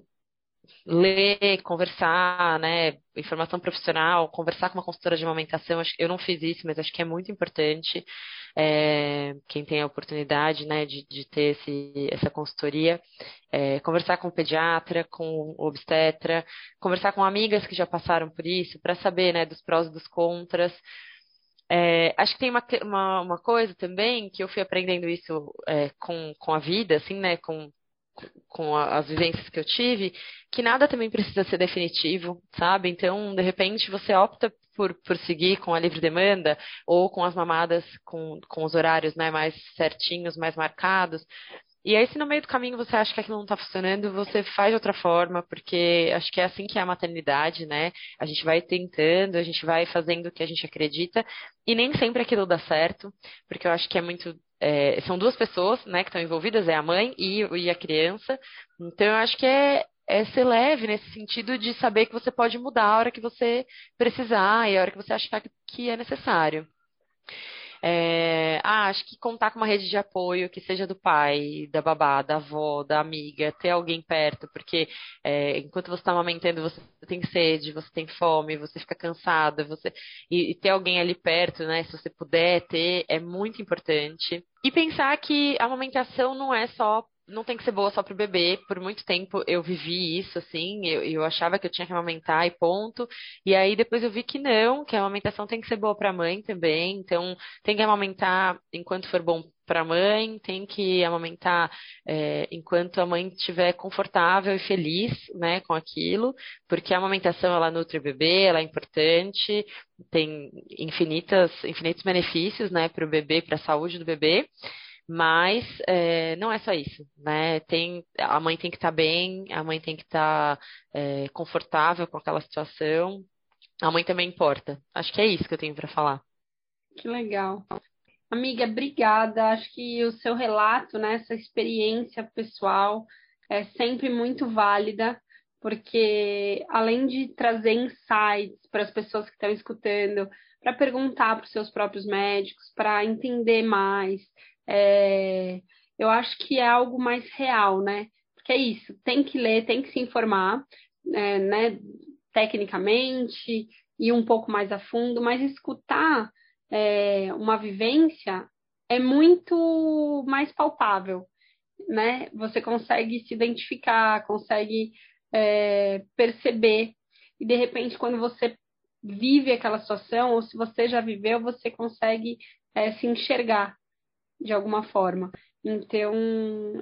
Ler, conversar, né? Informação profissional, conversar com uma consultora de amamentação. Eu não fiz isso, mas acho que é muito importante é, quem tem a oportunidade né, de, de ter esse, essa consultoria, é, conversar com o pediatra, com o obstetra, conversar com amigas que já passaram por isso, para saber né, dos prós e dos contras. É, acho que tem uma, uma, uma, coisa também que eu fui aprendendo isso é, com, com a vida, assim, né, com, com as vivências que eu tive, que nada também precisa ser definitivo, sabe? Então, de repente, você opta por, por seguir com a livre demanda ou com as mamadas com, com os horários né, mais certinhos, mais marcados. E aí, se no meio do caminho você acha que aquilo não está funcionando, você faz de outra forma, porque acho que é assim que é a maternidade, né? A gente vai tentando, a gente vai fazendo o que a gente acredita, e nem sempre aquilo dá certo, porque eu acho que é muito. É, são duas pessoas, né, que estão envolvidas, é a mãe e, e a criança. Então, eu acho que é, é ser leve nesse sentido de saber que você pode mudar a hora que você precisar e a hora que você achar que é necessário. É, ah, acho que contar com uma rede de apoio que seja do pai, da babá, da avó, da amiga, ter alguém perto, porque é, enquanto você está amamentando, você tem sede, você tem fome, você fica cansada, você e, e, ter alguém ali perto, né? Se você puder ter, é muito importante. E pensar que a amamentação não é só não tem que ser boa só pro bebê. Por muito tempo eu vivi isso, assim, eu, eu achava que eu tinha que amamentar e ponto. E aí depois eu vi que não, que a amamentação tem que ser boa para a mãe também. Então, tem que amamentar enquanto for bom para a mãe, tem que amamentar é, enquanto a mãe estiver confortável e feliz, né, com aquilo, porque a amamentação ela nutre o bebê, ela é importante, tem infinitas, infinitos benefícios, né, para o bebê, para a saúde do bebê. Mas é, não é só isso, né? Tem, a mãe tem que estar tá bem, a mãe tem que estar tá, é, confortável com aquela situação. A mãe também importa. Acho que é isso que eu tenho para falar. Que legal. Amiga, obrigada. Acho que o seu relato, né, essa experiência pessoal é sempre muito válida, porque além de trazer insights para as pessoas que estão escutando, para perguntar para os seus próprios médicos, para entender mais, é, eu acho que é algo mais real, né? Porque é isso, tem que ler, tem que se informar, é, né, tecnicamente e um pouco mais a fundo, mas escutar é, uma vivência é muito mais palpável, né? Você consegue se identificar, consegue é, perceber e de repente quando você vive aquela situação ou se você já viveu, você consegue é, se enxergar de alguma forma. Então,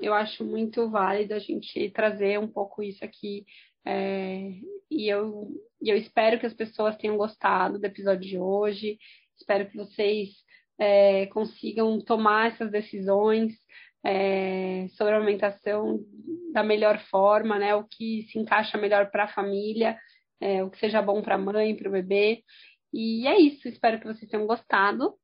eu acho muito válido a gente trazer um pouco isso aqui. É, e, eu, eu espero que as pessoas tenham gostado do episódio de hoje. Espero que vocês é, consigam tomar essas decisões é, sobre a alimentação da melhor forma, né? O que se encaixa melhor para a família, é, o que seja bom para a mãe, para o bebê. E é isso. Espero que vocês tenham gostado.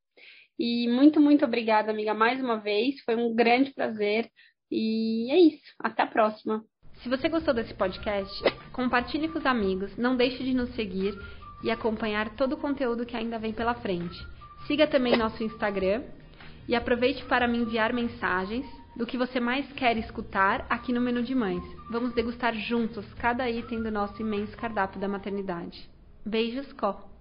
E muito, muito obrigada, amiga, mais uma vez. Foi um grande prazer. E é isso. Até a próxima. Se você gostou desse podcast, compartilhe com os amigos, não deixe de nos seguir e acompanhar todo o conteúdo que ainda vem pela frente. Siga também nosso Instagram e aproveite para me enviar mensagens do que você mais quer escutar aqui no Menu de Mães. Vamos degustar juntos cada item do nosso imenso cardápio da maternidade. Beijos, Có!